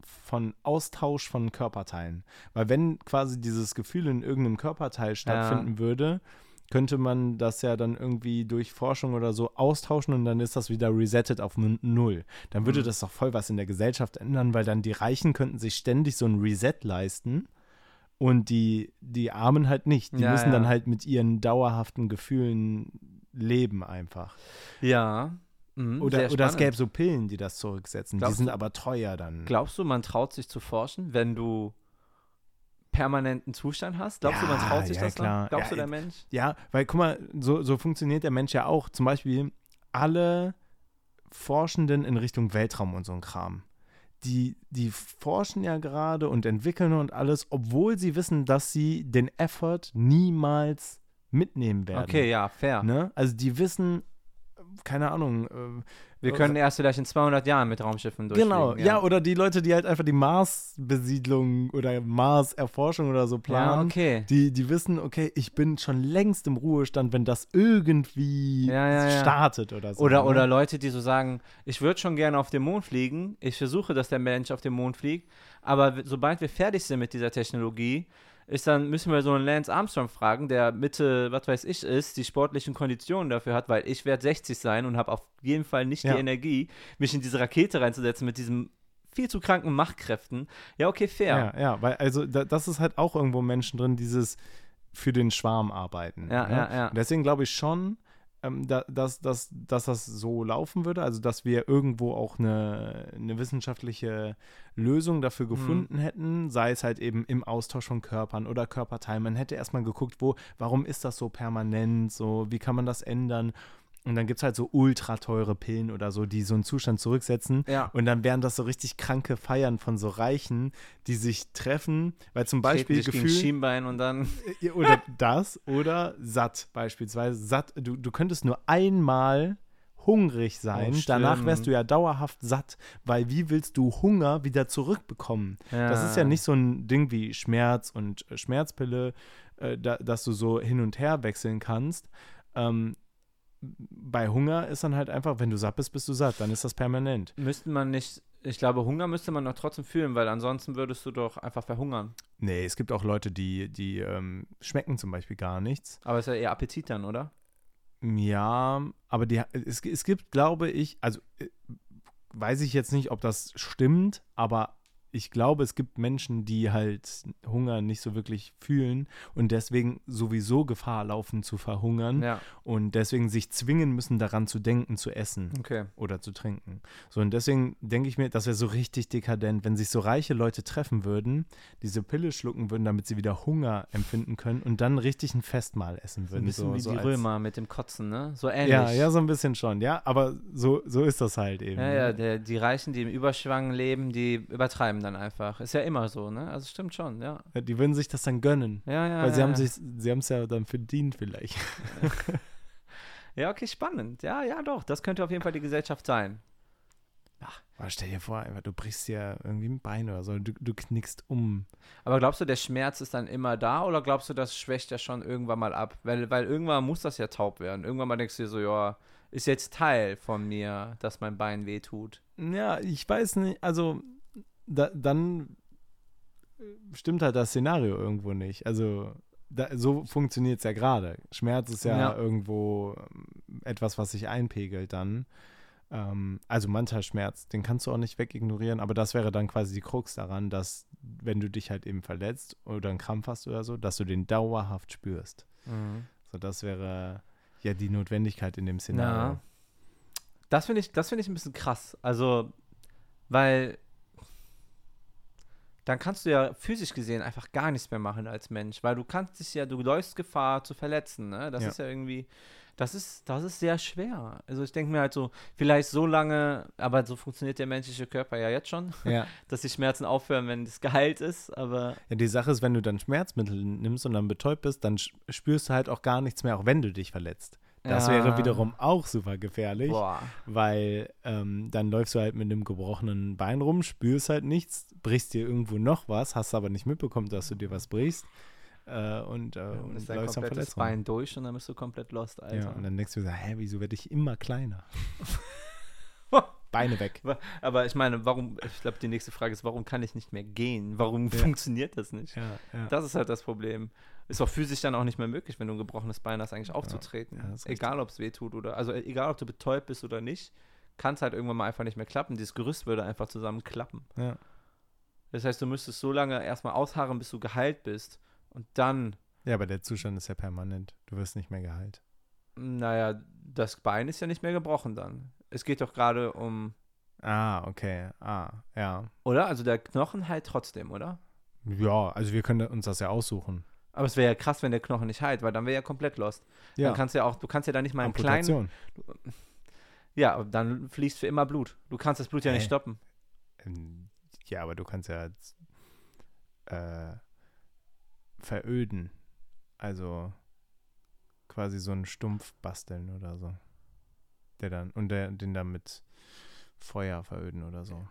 von Austausch von Körperteilen. Weil wenn quasi dieses Gefühl in irgendeinem Körperteil stattfinden würde, könnte man das ja dann irgendwie durch Forschung oder so austauschen und dann ist das wieder resettet auf Null. Dann würde Mhm. das doch voll was in der Gesellschaft ändern, weil dann die Reichen könnten sich ständig so ein Reset leisten und die, die Armen halt nicht. Die Ja, müssen ja. dann halt mit ihren dauerhaften Gefühlen leben einfach. ja. Mhm, Oder, oder es gäbe so Pillen, die das zurücksetzen. Glaubst die sind du- aber teuer dann. Glaubst du, man traut sich zu forschen, wenn du permanenten Zustand hast? Glaubst du, man Ja, traut sich ja, das klar. dann? Glaubst Ja, du, der Mensch? Ja, weil guck mal, so, so funktioniert der Mensch ja auch. Zum Beispiel alle Forschenden in Richtung Weltraum und so ein Kram. Die, die forschen ja gerade und entwickeln und alles, obwohl sie wissen, dass sie den Effort niemals mitnehmen werden. Okay, ja, fair. Ne? Also die wissen, keine Ahnung, äh, Wir können erst vielleicht in 200 Jahren mit Raumschiffen durchfliegen. Genau, ja. oder die Leute, die halt einfach die Mars-Besiedlung oder Mars-Erforschung oder so Ja, planen, okay. die, die wissen, okay, ich bin schon längst im Ruhestand, wenn das irgendwie Ja, ja, ja. startet oder so. Oder, ne? oder Leute, die so sagen, ich würde schon gerne auf den Mond fliegen, ich versuche, dass der Mensch auf den Mond fliegt, aber sobald wir fertig sind mit dieser Technologie, ist dann, müssen wir so einen Lance Armstrong fragen, der Mitte, was weiß ich, ist, die sportlichen Konditionen dafür hat, weil ich werde 60 sein und habe auf jeden Fall nicht Ja. die Energie, mich in diese Rakete reinzusetzen mit diesen viel zu kranken Machtkräften. Ja, okay, fair. Ja, ja, weil also da, das ist halt auch irgendwo Menschen drin, dieses für den Schwarm arbeiten. Ja, ne? ja, ja. Und deswegen glaube ich schon, ähm, da, dass, dass, dass das so laufen würde, also dass wir irgendwo auch eine, eine wissenschaftliche Lösung dafür gefunden hätten, sei es halt eben im Austausch von Körpern oder Körperteilen. Man hätte erstmal geguckt, wo, warum ist das so permanent, so, wie kann man das ändern? Und dann gibt es halt so ultra teure Pillen oder so, die so einen Zustand zurücksetzen. Ja. Und dann wären das so richtig kranke Feiern von so Reichen, die sich treffen, weil zum Beispiel sich gegen Gefühl, Schienbein und dann. ja, Oder (laughs) das oder satt beispielsweise. Satt, du, du könntest nur einmal hungrig sein, Oh, danach wärst du ja dauerhaft satt, weil wie willst du Hunger wieder zurückbekommen? Das ist ja nicht so ein Ding wie Schmerz und äh, Schmerzpille, äh, da, dass du so hin und her wechseln kannst. Ähm, bei Hunger ist dann halt einfach, wenn du satt bist, bist du satt, dann ist das permanent. Müsste man nicht, ich glaube, Hunger müsste man doch trotzdem fühlen, weil ansonsten würdest du doch einfach verhungern. Nee, es gibt auch Leute, die, die ähm, schmecken zum Beispiel gar nichts. Aber ist ja eher Appetit dann, oder? Ja, aber die, es, es gibt, glaube ich, also äh, weiß ich jetzt nicht, ob das stimmt, aber ich glaube, es gibt Menschen, die halt Hunger nicht so wirklich fühlen und deswegen sowieso Gefahr laufen zu verhungern Ja, und deswegen sich zwingen müssen, daran zu denken, zu essen okay. oder zu trinken. So, und deswegen denke ich mir, das wäre so richtig dekadent, wenn sich so reiche Leute treffen würden, diese Pille schlucken würden, damit sie wieder Hunger empfinden können und dann richtig ein Festmahl essen So würden. ein bisschen so, wie so die Römer mit dem Kotzen, ne? So ähnlich. ja, ja, so ein bisschen schon, ja, aber so, so ist das halt eben. Ja, ja, der, die Reichen, die im Überschwang leben, die übertreiben dann einfach. Ist ja immer so, ne? Also stimmt schon, ja. Ja, Die würden sich das dann gönnen. Ja, ja. weil sie ja, haben ja. sich, sie haben es ja dann verdient vielleicht. (laughs) Ja, okay, spannend. Ja, ja, doch. Das könnte auf jeden Fall die Gesellschaft sein. Aber stell dir vor, einfach, du brichst dir irgendwie ein Bein oder so, du, du knickst um. Aber glaubst du, der Schmerz ist dann immer da oder glaubst du, das schwächt ja schon irgendwann mal ab? Weil, weil irgendwann muss das ja taub werden. Irgendwann mal denkst du dir so, ja, ist jetzt Teil von mir, dass mein Bein wehtut. Ja, ich weiß nicht, also da, dann stimmt halt das Szenario irgendwo nicht. Also da, so funktioniert es ja gerade. Schmerz ist ja, Ja. irgendwo ähm, etwas, was sich einpegelt dann. Ähm, also mancher Schmerz, den kannst du auch nicht wegignorieren, aber das wäre dann quasi die Krux daran, dass wenn du dich halt eben verletzt oder einen Krampf hast oder so, dass du den dauerhaft spürst. So, das wäre ja die Notwendigkeit in dem Szenario. Ja. Das finde ich, das finde ich ein bisschen krass. Also, weil dann kannst du ja physisch gesehen einfach gar nichts mehr machen als Mensch, weil du kannst dich ja, du läufst Gefahr zu verletzen, ne? Das Ja. ist ja irgendwie, das ist, das ist sehr schwer. Also ich denke mir halt so, vielleicht so lange, aber so funktioniert der menschliche Körper ja jetzt schon, Ja. (laughs) dass die Schmerzen aufhören, wenn es geheilt ist, aber ja, die Sache ist, wenn du dann Schmerzmittel nimmst und dann betäubt bist, dann spürst du halt auch gar nichts mehr, auch wenn du dich verletzt. Das Ja. wäre wiederum auch super gefährlich, boah. weil ähm, dann läufst du halt mit einem gebrochenen Bein rum, spürst halt nichts, brichst dir irgendwo noch was, hast aber nicht mitbekommen, dass du dir was brichst äh, und, äh, Dann und ist dein läufst dann komplettes verletzt rum. Bein durch und dann bist du komplett lost, Alter. Ja, und dann denkst du dir, hä, wieso werde ich immer kleiner? (laughs) Beine weg. Aber- ich meine, warum, ich glaube, die nächste Frage ist, warum kann ich nicht mehr gehen? Warum Ja. funktioniert das nicht? Ja, ja. Das ist halt das Problem. Ist auch physisch dann auch nicht mehr möglich, wenn du ein gebrochenes Bein hast, eigentlich aufzutreten. egal, ob es weh tut oder, also egal, ob du betäubt bist oder nicht, kann es halt irgendwann mal einfach nicht mehr klappen. Dieses Gerüst würde einfach zusammenklappen. ja. Das heißt, du müsstest so lange erstmal ausharren, bis du geheilt bist. Und dann, ja, aber der Zustand ist ja permanent. Du wirst nicht mehr geheilt. naja, das Bein ist ja nicht mehr gebrochen dann. Es geht doch gerade um, Ah, okay. Ah, ja. oder? Also der Knochen heilt trotzdem, oder? Ja, also wir können uns das ja aussuchen. Aber es wäre ja krass, wenn der Knochen nicht heilt, weil dann wäre ja komplett lost. Ja, Dann kannst du ja auch, du kannst ja da nicht mal einen kleinen. Ja, dann fließt für immer Blut. Du kannst das Blut ja nicht Hä? stoppen. Ähm, Ja, aber du kannst ja äh, veröden. Also quasi so einen Stumpf basteln oder so. Der dann, und der, den dann mit Feuer veröden oder so.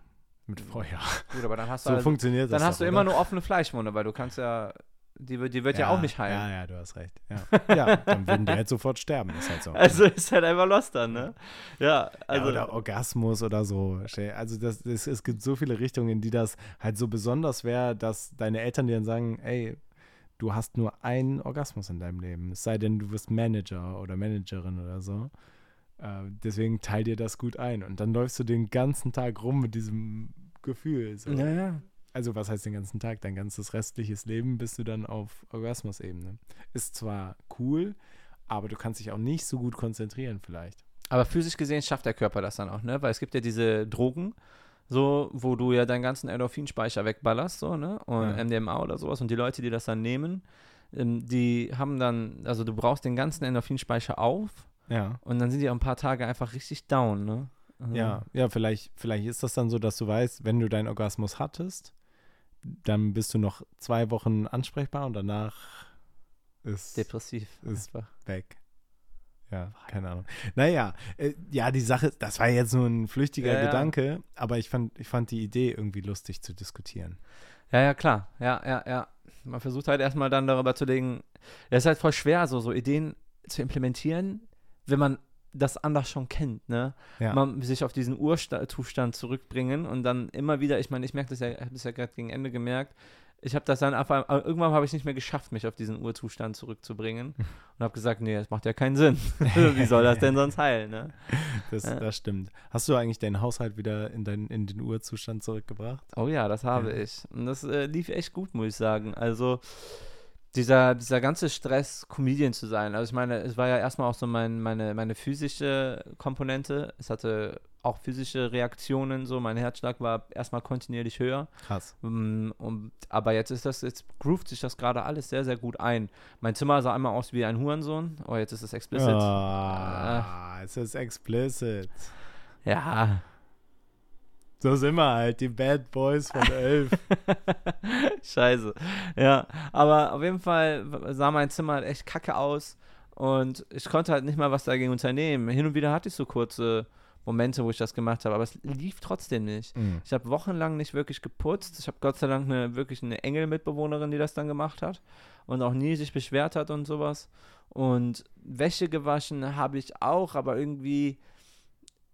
Mit Feuer. Gut, aber dann hast (laughs) du, So halt, funktioniert das. dann hast doch, du immer oder? nur offene Fleischwunde, weil du kannst ja, die, wird- die wird ja, auch nicht heilen. Ja, ja, du hast recht. Ja, (laughs) ja dann würden die halt sofort sterben. Ist halt so. Also ist halt einfach lost dann, ne? Ja, also. ja, oder Orgasmus oder so. Also das, das, es gibt so viele Richtungen, in die das halt so besonders wäre, dass deine Eltern dir dann sagen, ey, du hast nur einen Orgasmus in deinem Leben. Es sei denn, du wirst Manager oder Managerin oder so. Äh, deswegen teil dir das gut ein. Und dann läufst du den ganzen Tag rum mit diesem Gefühl. So. ja, ja. Also was heißt den ganzen Tag? Dein ganzes restliches Leben bist du dann auf Orgasmus-Ebene. Ist zwar cool, aber du kannst dich auch nicht so gut konzentrieren vielleicht. Aber physisch gesehen schafft der Körper das dann auch, ne? Weil es gibt ja diese Drogen, so, wo du ja deinen ganzen Endorphinspeicher wegballerst, so, ne? Und Ja. MDMA oder sowas. Und die Leute, die das dann nehmen, ähm, die haben dann, also du brauchst den ganzen Endorphinspeicher auf Ja. und dann sind die auch ein paar Tage einfach richtig down, ne? Also, Ja, ja, vielleicht, vielleicht ist das dann so, dass du weißt, wenn du deinen Orgasmus hattest, dann bist du noch zwei Wochen ansprechbar und danach ist Depressiv. Ist- einfach. weg. Ja, keine Ahnung. Naja, äh, ja, die Sache, das war jetzt nur ein flüchtiger Ja, ja. Gedanke, aber ich fand, ich fand die Idee irgendwie lustig zu diskutieren. Ja, ja, klar. Ja, ja, ja. Man versucht halt erstmal dann darüber zu legen. Es ist halt voll schwer, so, so Ideen zu implementieren, wenn man das anders schon kennt, ne? Ja. Man sich auf diesen Urzustand zurückbringen und dann immer wieder, ich meine, ich merke das ja, habe das ja gerade gegen Ende gemerkt, ich habe das dann einfach, aber irgendwann habe ich nicht mehr geschafft, mich auf diesen Urzustand zurückzubringen und habe gesagt, nee, das macht ja keinen Sinn. (laughs) (laughs) Wie soll das denn sonst heilen, ne? Das, Ja. das stimmt. Hast du eigentlich deinen Haushalt wieder in, dein, in den Urzustand zurückgebracht? Oh ja, das habe Ja. ich. Und das äh, lief echt gut, muss ich sagen. Also dieser, dieser ganze Stress, Comedian zu sein. Also ich meine, es war ja erstmal auch so mein, meine, meine physische Komponente. Es hatte auch physische Reaktionen, so mein Herzschlag war erstmal kontinuierlich höher. Krass. Mm, Und, aber jetzt ist das, jetzt groovt sich das gerade alles sehr, sehr gut ein. Mein Zimmer sah einmal aus wie ein Hurensohn. Oh, jetzt ist es explicit. Ah, es ist explicit. Ja. So sind wir halt, die Bad Boys von elf. (laughs) Scheiße. Ja, aber auf jeden Fall sah mein Zimmer halt echt kacke aus und ich konnte halt nicht mal was dagegen unternehmen. Hin und wieder hatte ich so kurze Momente, wo ich das gemacht habe, aber es lief trotzdem nicht. Mhm. Ich habe wochenlang nicht wirklich geputzt. Ich habe Gott sei Dank eine wirklich eine Engel-Mitbewohnerin, die das dann gemacht hat und auch nie sich beschwert hat und sowas. Und Wäsche gewaschen habe ich auch, aber irgendwie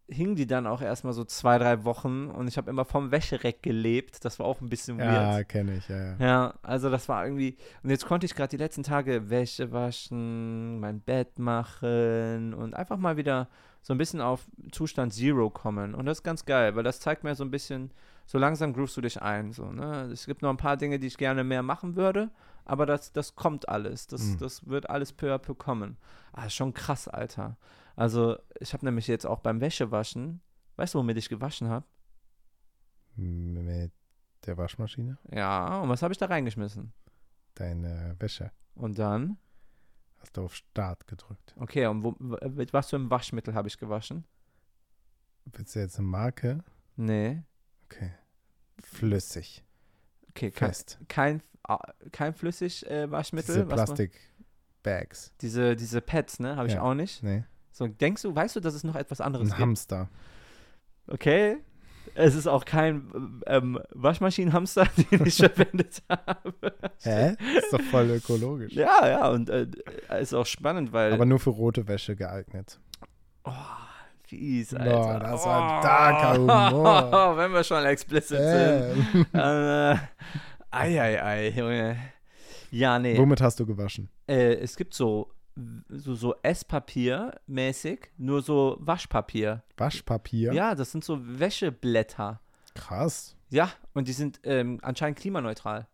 hing die dann auch erstmal so zwei, drei Wochen und ich habe immer vom Wäschereck gelebt. Das war auch ein bisschen weird. Ja, kenne ich, ja, ja. Ja, also das war irgendwie. Und jetzt konnte ich gerade die letzten Tage Wäsche waschen, mein Bett machen und einfach mal wieder so ein bisschen auf Zustand Zero kommen. Und das ist ganz geil, weil das zeigt mir so ein bisschen, so langsam groovst du dich ein. So, ne? Es gibt noch ein paar Dinge, die ich gerne mehr machen würde, aber das, das kommt alles. Das, Mhm. das wird alles peu à peu kommen. Ah, schon krass, Alter. Also, ich habe nämlich jetzt auch beim Wäschewaschen, weißt du, womit ich gewaschen habe? Mit Der Waschmaschine? Ja, und was habe ich da reingeschmissen? Deine Wäsche. Und dann? Hast du auf Start gedrückt. Okay, und wo, mit was für einem Waschmittel habe ich gewaschen? Willst du jetzt eine Marke? Nee. Okay. Flüssig. Okay, kein, Fest. kein, ah, kein flüssig äh, Waschmittel. Diese Plastik-Bags. Diese, diese Pads, ne? Habe ich Ja. auch nicht. Nee. So, denkst du, weißt du, dass es noch etwas anderes Ein gibt? Hamster. Okay. Es ist auch kein ähm, Waschmaschinenhamster, (laughs) den ich verwendet habe. Hä? Ist doch voll ökologisch. Ja, ja, und äh, ist auch spannend, weil. Aber nur für rote Wäsche geeignet. oh, fies, Alter. das war oh. darker Humor. (laughs) Wenn wir schon explicit sind. Äh. Äh, ei, ei, ei, Junge. Ja, nee. Womit hast du gewaschen? Äh, es gibt so, so, so Esspapier mäßig, nur so Waschpapier. Waschpapier? Ja, das sind so Wäscheblätter. Krass. Ja, und die sind ähm, anscheinend klimaneutral,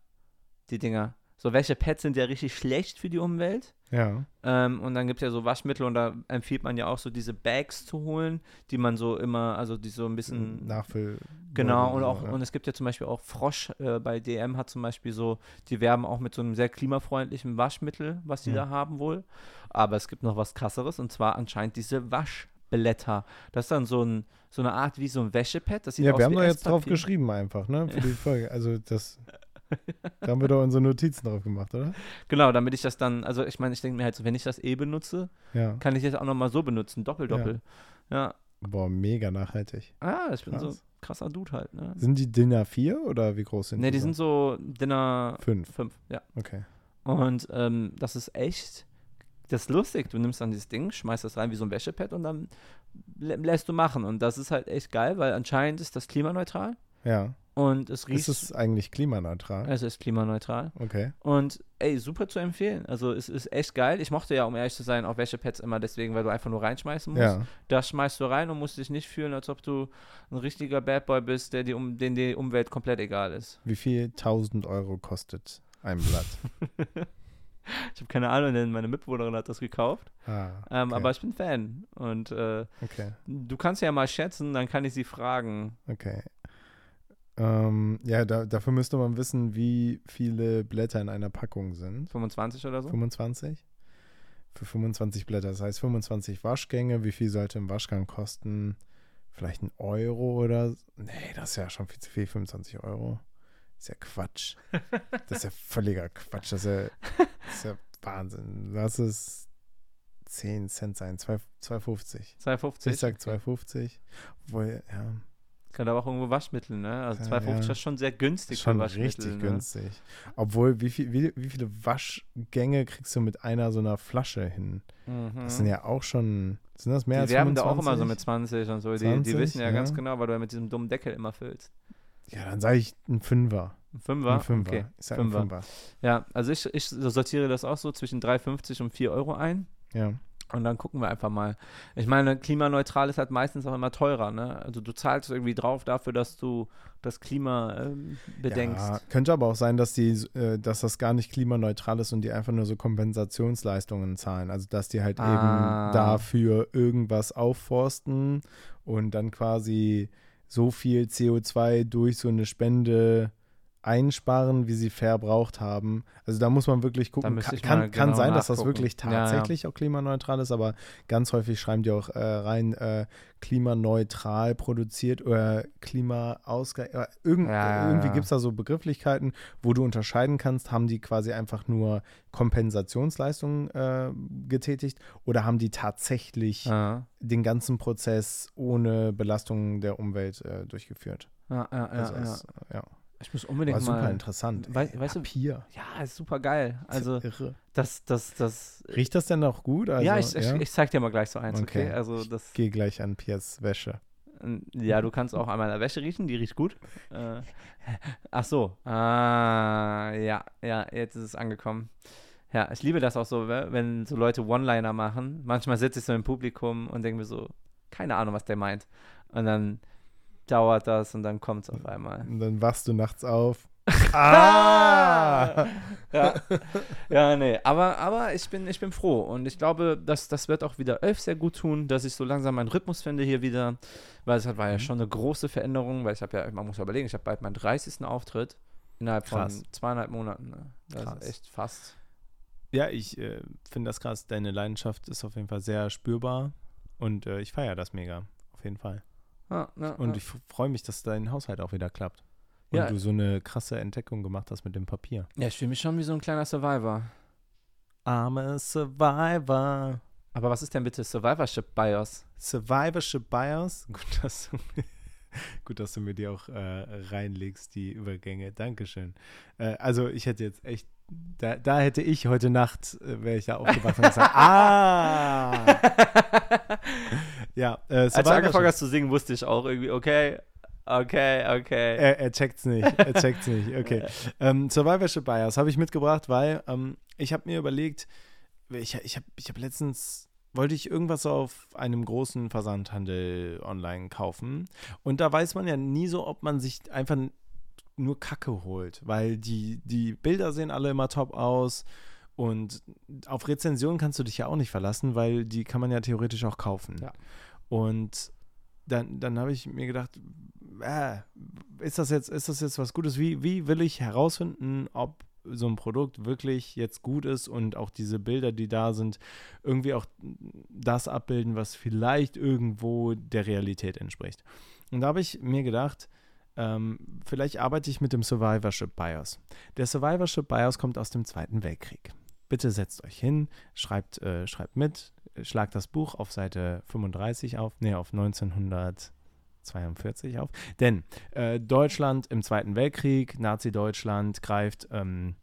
die Dinger. So Wäschepads sind ja richtig schlecht für die Umwelt. Ja. Ähm, und dann gibt es ja so Waschmittel und da empfiehlt man ja auch so diese Bags zu holen, die man so immer, also die so ein bisschen Nachfüll. Genau, und auch, ja. und es gibt ja zum Beispiel auch Frosch äh, bei DM hat zum Beispiel so, die werben auch mit so einem sehr klimafreundlichen Waschmittel, was die Ja. da haben wohl. Aber es gibt noch was krasseres und zwar anscheinend diese Waschblätter. Das ist dann so, ein, so eine Art wie so ein Wäschepad. Das sieht Ja, aus wir haben doch jetzt drauf geschrieben einfach, ne? Für die Folge. Also das. (laughs) (laughs) da haben wir doch unsere Notizen drauf gemacht, oder? Genau, damit ich das dann, also ich meine, ich denke mir halt so, wenn ich das eh benutze, Ja. kann ich das auch nochmal so benutzen, doppel, doppel. Ja. Boah, mega nachhaltig. Ah, ich bin so Krass. krasser Dude halt, ne? Sind die Dinner 4 oder wie groß sind Ne, die? die sind so Dinner 5. 5, ja. Okay. Und ähm, das ist echt, das ist lustig. Du nimmst dann dieses Ding, schmeißt das rein wie so ein Wäschepad und dann lä lässt du machen. Und das ist halt echt geil, weil anscheinend ist das klimaneutral und es riecht. Ist es eigentlich klimaneutral? es ist klimaneutral. Okay. Und ey, super zu empfehlen. Also es ist echt geil. Ich mochte ja, um ehrlich zu sein, auch Wäschepads immer deswegen, weil du einfach nur reinschmeißen musst. Ja. Das schmeißt du rein und musst dich nicht fühlen, als ob du ein richtiger Bad Boy bist, der die um, den die Umwelt komplett egal ist. Wie viel 1000 Euro kostet ein Blatt? (laughs) Ich habe keine Ahnung, denn meine Mitbewohnerin hat das gekauft. Ah, Ähm, okay. Aber ich bin Fan. Und äh, Okay, du kannst ja mal schätzen, dann kann ich sie fragen. okay. Ähm, ja, da, dafür müsste man wissen, wie viele Blätter in einer Packung sind. 25 oder so? 25? Für 25 Blätter. Das heißt 25 Waschgänge. Wie viel sollte ein Waschgang kosten? Vielleicht ein Euro oder. so? Nee, das ist ja schon viel zu viel. 25 Euro. ist ja Quatsch. (laughs) Das ist ja völliger Quatsch. Das ist ja, das ist ja Wahnsinn. Lass es 10 Cent sein. 2 2,50. 2,50. Ich sag 2,50. Obwohl, ja, Kann aber auch irgendwo Waschmittel, ne? Also Ja, 2,50 ja. ist schon sehr günstig schon für Waschmittel. richtig ne? günstig. Obwohl, wie, viel, wie, wie viele Waschgänge kriegst du mit einer so einer Flasche hin? Mhm. Das sind ja auch schon, sind das mehr die als werben 25? da auch immer so mit 20 und so. Die, die 20, wissen ja, ganz ja. genau, weil du ja mit diesem dummen Deckel immer füllst. Ja, dann sage ich ein Fünfer. Ein Fünfer? Ein Fünfer. Okay. Ich sag Fünfer. Fünfer. Ja, also ich, ich sortiere das auch so zwischen 3,50 und 4 Euro ein. Ja. Und dann gucken wir einfach mal. Ich meine, klimaneutral ist halt meistens auch immer teurer, ne? Also du zahlst irgendwie drauf dafür, dass du das Klima ähm, bedenkst. Ja, könnte aber auch sein, dass die, äh, dass das gar nicht klimaneutral ist und die einfach nur so Kompensationsleistungen zahlen. Also dass die halt Ah. eben dafür irgendwas aufforsten und dann quasi so viel CO2 durch so eine Spende einsparen, wie sie verbraucht haben. Also da muss man wirklich gucken. Kann, kann, kann genau sein, dass das wirklich Ja, ja. tatsächlich auch klimaneutral ist, aber ganz häufig schreiben die auch äh, rein äh, klimaneutral produziert oder Klimaausgleich. Äh, irgend, Ja, irgendwie ja. gibt es da so Begrifflichkeiten, wo du unterscheiden kannst, haben die quasi einfach nur Kompensationsleistungen äh, getätigt oder haben die tatsächlich Ja, den ganzen Prozess ohne Belastung der Umwelt äh, durchgeführt. ja, ja. ja, Also ja. Ja. Ich muss unbedingt War super mal. interessant. Wei- ey. weißt du- Papier. Ja, ist super geil. Also irre. das, das, das. Riecht das denn auch gut? Also, ja, ich, ich, ich zeig dir mal gleich so eins, okay? Okay. Also das. gehe gleich an Piers Wäsche. Ja, du kannst auch an meiner Wäsche riechen, die riecht gut. Äh, ach so. Ah, ja, ja, jetzt ist es angekommen. Ja, ich liebe das auch so, we- wenn so Leute One-Liner machen. Manchmal sitze ich so im Publikum und denke mir so, keine Ahnung, was der meint. Und dann dauert das und dann kommt es auf einmal. Und dann wachst du nachts auf (laughs) Ah! ja. ja, nee, aber, aber ich, bin, ich bin froh und ich glaube, dass, das wird auch wieder Elf sehr gut tun, dass ich so langsam meinen Rhythmus finde hier wieder, weil es halt war ja Mhm. schon eine große Veränderung, weil ich habe ja, man muss ja überlegen, ich habe bald meinen 30. Auftritt innerhalb Krass. von zweieinhalb Monaten. Ne? Das Krass. ist echt fast. Ja, ich äh, finde das krass. Deine Leidenschaft ist auf jeden Fall sehr spürbar und äh, ich feiere das mega. Auf jeden Fall. Ja, Und ja. ich freue mich, dass dein Haushalt auch wieder klappt. Und Ja. du so eine krasse Entdeckung gemacht hast mit dem Papier. ja, ich fühle mich schon wie so ein kleiner Survivor. Arme Survivor. Aber was ist denn bitte Survivorship Bios? Survivorship Bios. (laughs) Gut, dass du, gut, dass du mir die auch äh, reinlegst, die Übergänge. Dankeschön. Äh, also ich hätte jetzt echt, da, da hätte ich heute Nacht, äh, wäre ich ja aufgewacht und gesagt, ah! (laughs) Ja, äh, Als du angefangen hast zu singen, wusste ich auch irgendwie, okay, okay, okay. Er, er checkt's nicht. Er checkt's (laughs) nicht. Okay. Ähm, Survivorship Bias habe ich mitgebracht, weil ähm, ich habe mir überlegt, ich, ich habe ich hab letztens, wollte ich irgendwas auf einem großen Versandhandel online kaufen. Und da weiß man ja nie so, ob man sich einfach nur Kacke holt, weil die, die Bilder sehen alle immer top aus. Und auf Rezensionen kannst du dich ja auch nicht verlassen, weil die kann man ja theoretisch auch kaufen. Ja. Und dann, dann habe ich mir gedacht, äh, ist das jetzt, ist das jetzt was Gutes? Wie, wie will ich herausfinden, ob so ein Produkt wirklich jetzt gut ist und auch diese Bilder, die da sind, irgendwie auch das abbilden, was vielleicht irgendwo der Realität entspricht. Und da habe ich mir gedacht, ähm, vielleicht arbeite ich mit dem Survivorship Bias. Der Survivorship Bias kommt aus dem Zweiten Weltkrieg. Bitte setzt euch hin, schreibt, äh, schreibt mit, schlagt das Buch auf Seite 35 auf, nee, auf 1942 auf. Denn äh, Deutschland im Zweiten Weltkrieg, Nazi-Deutschland greift, ähm,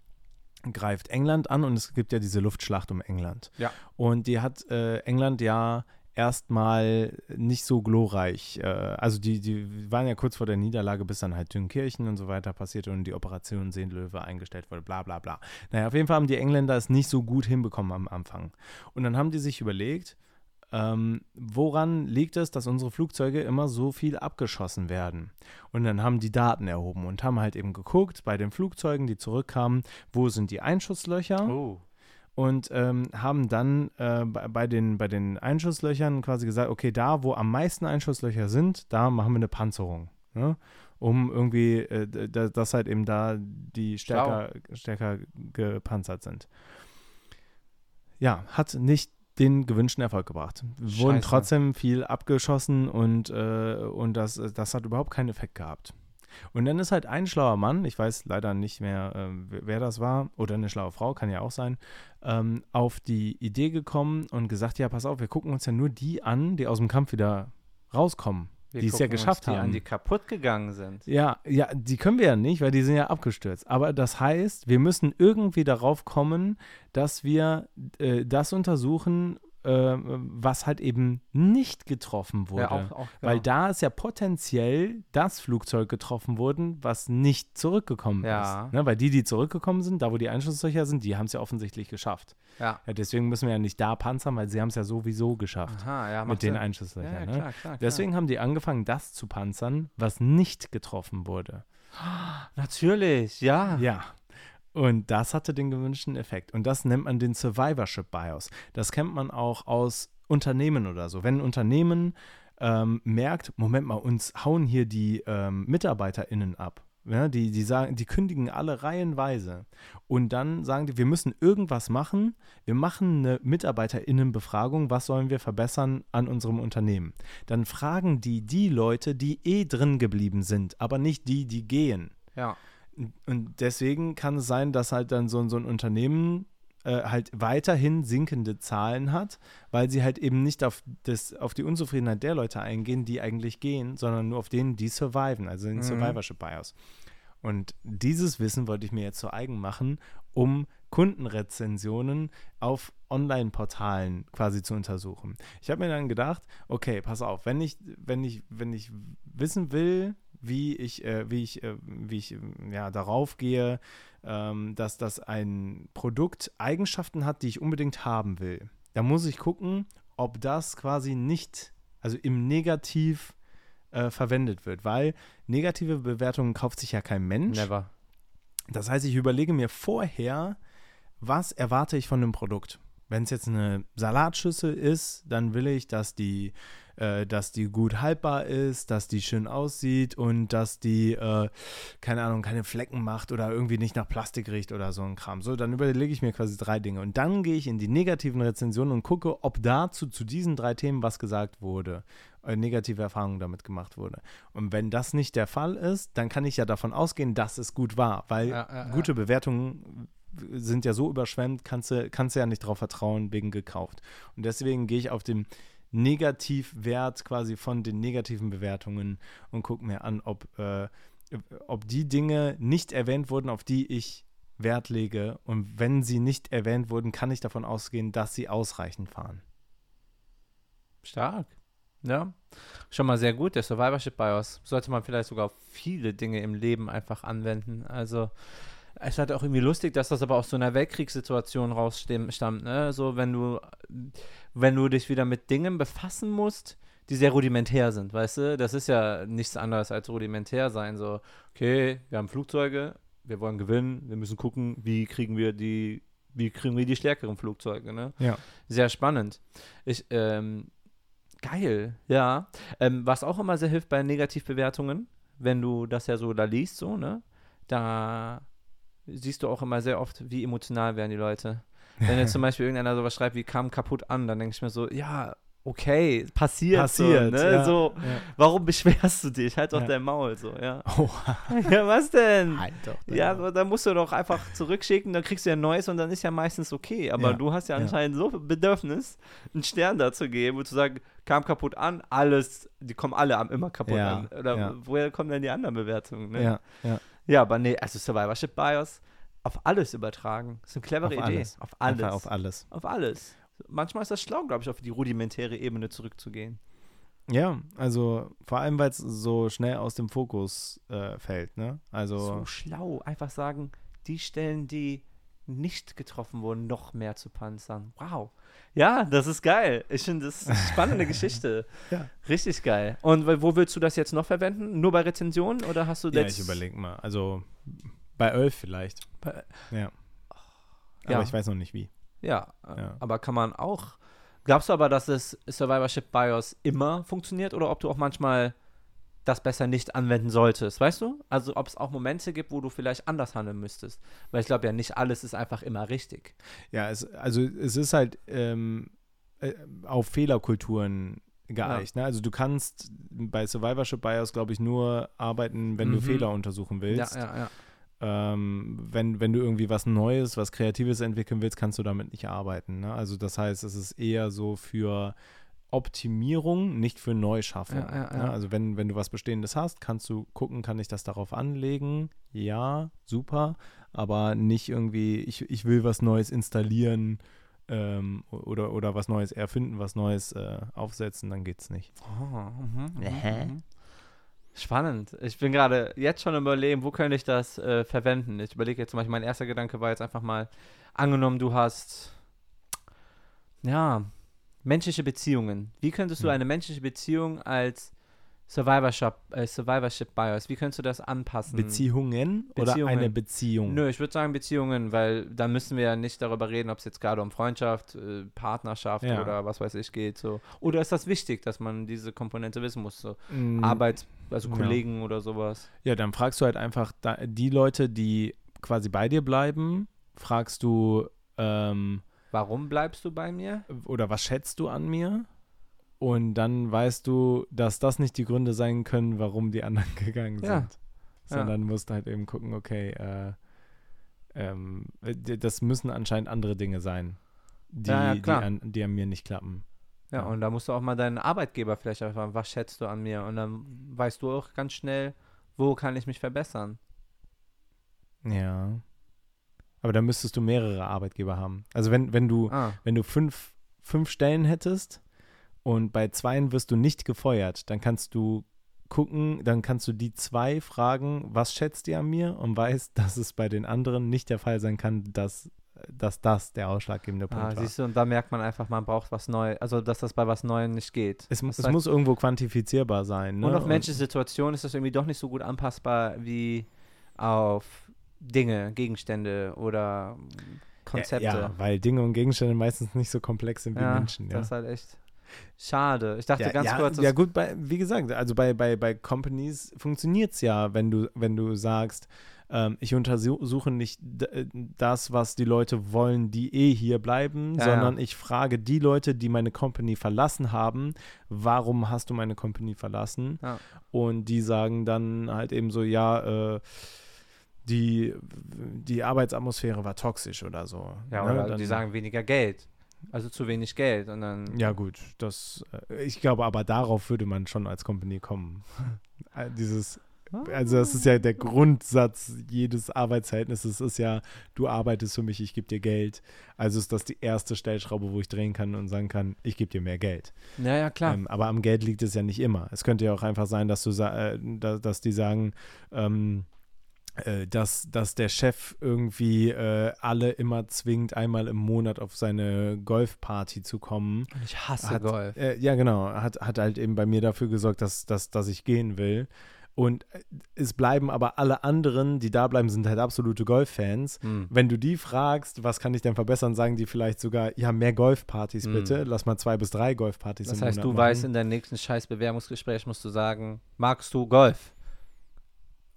greift England an und es gibt ja diese Luftschlacht um England. Ja. Und die hat äh, England ja erstmal nicht so glorreich. Äh, also die, die waren ja kurz vor der Niederlage, bis dann halt Dünkirchen und so weiter passierte und die Operation Seenlöwe eingestellt wurde, bla bla bla. Naja, auf jeden Fall haben die Engländer es nicht so gut hinbekommen am Anfang. Und dann haben die sich überlegt, ähm, woran liegt es, dass unsere Flugzeuge immer so viel abgeschossen werden? Und dann haben die Daten erhoben und haben halt eben geguckt bei den Flugzeugen, die zurückkamen, wo sind die Einschusslöcher? Oh. Und ähm, haben dann äh, bei, bei, den, bei den Einschusslöchern quasi gesagt, okay, da, wo am meisten Einschusslöcher sind, da machen wir eine Panzerung. Ne? Um irgendwie, äh, dass halt eben da die stärker, stärker gepanzert sind. Ja, hat nicht den gewünschten Erfolg gebracht. Wurden Scheiße. trotzdem viel abgeschossen und, äh, und das, das hat überhaupt keinen Effekt gehabt. Und dann ist halt ein schlauer Mann, ich weiß leider nicht mehr, äh, wer das war, oder eine schlaue Frau, kann ja auch sein, ähm, auf die Idee gekommen und gesagt, ja, pass auf, wir gucken uns ja nur die an, die aus dem Kampf wieder rauskommen. Wir die es ja geschafft die haben. an, die kaputt gegangen sind. Ja, ja, die können wir ja nicht, weil die sind ja abgestürzt. Aber das heißt, wir müssen irgendwie darauf kommen, dass wir äh, das untersuchen, was halt eben nicht getroffen wurde. Ja, auch, auch, Weil genau. da ist ja potenziell das Flugzeug getroffen worden, was nicht zurückgekommen Ja. ist. Ne? Weil die, die zurückgekommen sind, da wo die Einschusslöcher sind, die haben es ja offensichtlich geschafft. Ja. Ja, deswegen müssen wir ja nicht da panzern, weil sie haben es ja sowieso geschafft. Aha, ja, mit den. Einschusslöchern. Ja, ja, ne? klar, klar, klar. Deswegen haben die angefangen, das zu panzern, was nicht getroffen wurde. Natürlich, ja. Ja. Und das hatte den gewünschten Effekt. Und das nennt man den Survivorship Bias. Das kennt man auch aus Unternehmen oder so. Wenn ein Unternehmen ähm, merkt, Moment mal, uns hauen hier die ähm, MitarbeiterInnen ab. Ja, die, die sagen, die kündigen alle reihenweise. Und dann sagen die, wir müssen irgendwas machen. Wir machen eine MitarbeiterInnenbefragung. Was sollen wir verbessern an unserem Unternehmen? Dann fragen die die Leute, die eh drin geblieben sind, aber nicht die, die gehen. Ja. Und deswegen kann es sein, dass halt dann so, so ein Unternehmen äh, halt weiterhin sinkende Zahlen hat, weil sie halt eben nicht auf, das, auf die Unzufriedenheit der Leute eingehen, die eigentlich gehen, sondern nur auf denen, die surviven, also den Mhm. Survivorship Bias. Und dieses Wissen wollte ich mir jetzt zu eigen machen, um Kundenrezensionen auf Online-Portalen quasi zu untersuchen. Ich habe mir dann gedacht, okay, pass auf, wenn ich, wenn ich, wenn ich wissen will, wie ich, äh, wie ich, äh, wie ich ja, darauf gehe, ähm, dass das ein Produkt Eigenschaften hat, die ich unbedingt haben will. Da muss ich gucken, ob das quasi nicht, also im Negativ äh, verwendet wird, weil negative Bewertungen kauft sich ja kein Mensch. Never. Das heißt, ich überlege mir vorher, was erwarte ich von einem Produkt. Wenn es jetzt eine Salatschüssel ist, dann will ich, dass die, äh, dass die gut haltbar ist, dass die schön aussieht und dass die, äh, keine Ahnung, keine Flecken macht oder irgendwie nicht nach Plastik riecht oder so ein Kram. So, dann überlege ich mir quasi drei Dinge. Und dann gehe ich in die negativen Rezensionen und gucke, ob dazu zu diesen drei Themen was gesagt wurde, äh, negative Erfahrungen damit gemacht wurde. Und wenn das nicht der Fall ist, dann kann ich ja davon ausgehen, dass es gut war, weil Ja, ja, ja. gute Bewertungen sind ja so überschwemmt, kannst du, kannst du ja nicht drauf vertrauen, wegen gekauft. Und deswegen gehe ich auf den Negativwert quasi von den negativen Bewertungen und gucke mir an, ob, äh, ob die Dinge nicht erwähnt wurden, auf die ich Wert lege. Und wenn sie nicht erwähnt wurden, kann ich davon ausgehen, dass sie ausreichend waren. Stark. Ja. Schon mal sehr gut. Der Survivorship BIOS sollte man vielleicht sogar auf viele Dinge im Leben einfach anwenden. Also, es ist halt auch irgendwie lustig, dass das aber aus so einer Weltkriegssituation rausstammt, ne? So, wenn du, wenn du dich wieder mit Dingen befassen musst, die sehr rudimentär sind, weißt du? Das ist ja nichts anderes als rudimentär sein. So, okay, wir haben Flugzeuge, wir wollen gewinnen, wir müssen gucken, wie kriegen wir die, wie kriegen wir die stärkeren Flugzeuge, ne? Ja. Sehr spannend. Ich, ähm, geil, ja. Ähm, was auch immer sehr hilft bei Negativbewertungen, wenn du das ja so da liest, so, ne? Da siehst du auch immer sehr oft, wie emotional werden die Leute. (laughs) Wenn jetzt zum Beispiel irgendeiner sowas schreibt wie kam kaputt an, dann denke ich mir so, ja, okay, passiert. Passiert, so, ne? ja, so ja. warum beschwerst du dich? Halt doch Ja. dein Maul, so, ja. (laughs) Oh, (laughs) ja, was denn? halt doch. Ja, aber dann musst du doch einfach zurückschicken, dann kriegst du ja ein neues und dann ist ja meistens okay. Aber du hast ja anscheinend so viel Bedürfnis, einen Stern da zu geben und zu sagen, kam kaputt an, alles, die kommen alle immer kaputt an. Oder woher kommen denn die anderen Bewertungen? Ne? Ja, ja. Ja, aber nee, also Survivorship BIOS auf alles übertragen. Das ist eine clevere Auf Idee. alles. Auf alles. Einfach auf alles. Auf alles. Manchmal ist das schlau, glaube ich, auf die rudimentäre Ebene zurückzugehen. Ja, also vor allem, weil es so schnell aus dem Fokus äh, fällt, ne? Also, So schlau. Einfach sagen, die Stellen, die nicht getroffen wurden, noch mehr zu panzern. Wow. Ja, das ist geil. Ich finde, das ist eine (laughs) spannende Geschichte. Ja. Richtig geil. Und wo- willst du das jetzt noch verwenden? Nur bei Rezensionen oder hast du ja, jetzt- ich überlege mal. Also bei Elf vielleicht. Bei- Ja. Ja. Aber ich weiß noch nicht wie. Ja, Ja. aber kann man auch. Glaubst du aber, dass das Survivorship BIOS immer funktioniert oder ob du auch manchmal das besser nicht anwenden solltest, weißt du? Also ob es auch Momente gibt, wo du vielleicht anders handeln müsstest. Weil ich glaube ja, nicht alles ist einfach immer richtig. Ja, es, also es ist halt ähm, äh, auf Fehlerkulturen geeicht. Ne? Also du kannst bei Survivorship BIOS, glaube ich, nur arbeiten, wenn du Mhm. Fehler untersuchen willst. Ja, ja, ja. Ähm, wenn, wenn du irgendwie was Neues, was Kreatives entwickeln willst, kannst du damit nicht arbeiten. Ne? Also das heißt, es ist eher so für Optimierung, nicht für Neuschaffung. Ja, ja, ja. Also wenn, wenn du was Bestehendes hast, kannst du gucken, kann ich das darauf anlegen? Ja, super. Aber nicht irgendwie, ich, ich will was Neues installieren ähm, oder, oder was Neues erfinden, was Neues äh, aufsetzen, dann geht's nicht. Oh, mhm, mhm. Spannend. Ich bin gerade jetzt schon am überlegen, wo könnte ich das äh, verwenden. Ich überlege jetzt zum Beispiel, mein erster Gedanke war jetzt einfach mal, angenommen, du hast, ja, menschliche Beziehungen. Wie könntest du Hm. eine menschliche Beziehung als Survivorship, äh, Survivorship BIOS, wie könntest du das anpassen? Beziehungen, oder Beziehungen. eine Beziehung? Nö, ich würde sagen Beziehungen, weil da müssen wir ja nicht darüber reden, ob es jetzt gerade um Freundschaft, äh, Partnerschaft Ja. oder was weiß ich geht. So. Oder ist das wichtig, dass man diese Komponente wissen muss? So. Mm, Arbeit, also ja. Kollegen oder sowas. Ja, dann fragst du halt einfach da, die Leute, die quasi bei dir bleiben, fragst du, ähm, Warum bleibst du bei mir? oder was schätzt du an mir? Und dann weißt du, dass das nicht die Gründe sein können, warum die anderen (laughs) gegangen sind. Ja. Sondern musst halt eben gucken, okay, äh, ähm, das müssen anscheinend andere Dinge sein, die, Ja, ja, die, an, die an mir nicht klappen. Ja, Ja. und da musst du auch mal deinen Arbeitgeber vielleicht einfach, was schätzt du an mir? Und dann weißt du auch ganz schnell, wo kann ich mich verbessern? Ja. Aber da müsstest du mehrere Arbeitgeber haben. Also wenn, wenn du Ah, wenn du fünf, fünf Stellen hättest und bei zweien wirst du nicht gefeuert, dann kannst du gucken, dann kannst du die zwei fragen, was schätzt ihr an mir und weißt, (laughs) dass es bei den anderen nicht der Fall sein kann, dass, dass das der ausschlaggebende Punkt ah war. siehst du, und da merkt man einfach, man braucht was Neues, also dass das bei was Neuem nicht geht. Es, es muss irgendwo quantifizierbar sein. Ne? Und auf menschliche Situationen ist das irgendwie doch nicht so gut anpassbar wie auf Dinge, Gegenstände oder Konzepte. Ja, ja, weil Dinge und Gegenstände meistens nicht so komplex sind wie Ja, Menschen. Ja. Das ist halt echt schade. Ich dachte ja, ganz kurz, ja gut, bei, wie gesagt, also bei, bei, bei Companies funktioniert es ja, wenn du, wenn du sagst, ähm, ich untersuche nicht äh, das, was die Leute wollen, die eh hier bleiben, sondern ich frage die Leute, die meine Company verlassen haben, warum hast du meine Company verlassen? Und die sagen dann halt eben so, ja, äh, die, die Arbeitsatmosphäre war toxisch oder so. ja, ne? oder Dann- die sagen weniger Geld. Also zu wenig Geld. Und dann. ja, gut, das, äh, ich glaube, aber darauf würde man schon als Company kommen. (laughs) Dieses, also das ist ja der Grundsatz jedes Arbeitsverhältnisses ist ja, du arbeitest für mich, ich gebe dir Geld. Also ist das die erste Stellschraube, wo ich drehen kann und sagen kann, ich gebe dir mehr Geld. Ja, ja, klar. Ähm, aber am Geld liegt es ja nicht immer. Es könnte ja auch einfach sein, dass du äh, da, dass die sagen, ähm, äh, dass, dass der Chef irgendwie äh, alle immer zwingt, einmal im Monat auf seine Golfparty zu kommen. ich hasse hat- Golf. Äh, ja, genau. Hat, hat halt eben bei mir dafür gesorgt, dass, dass, dass ich gehen will. Und äh, es bleiben aber alle anderen, die da bleiben, sind halt absolute Golffans. Hm. Wenn du die fragst, was kann ich denn verbessern, sagen die vielleicht sogar, ja, mehr Golfpartys Mhm. bitte. Lass mal zwei bis drei Golfpartys Das heißt, du machen. weißt, in deinem nächsten scheiß Bewerbungsgespräch musst du sagen, magst du Golf?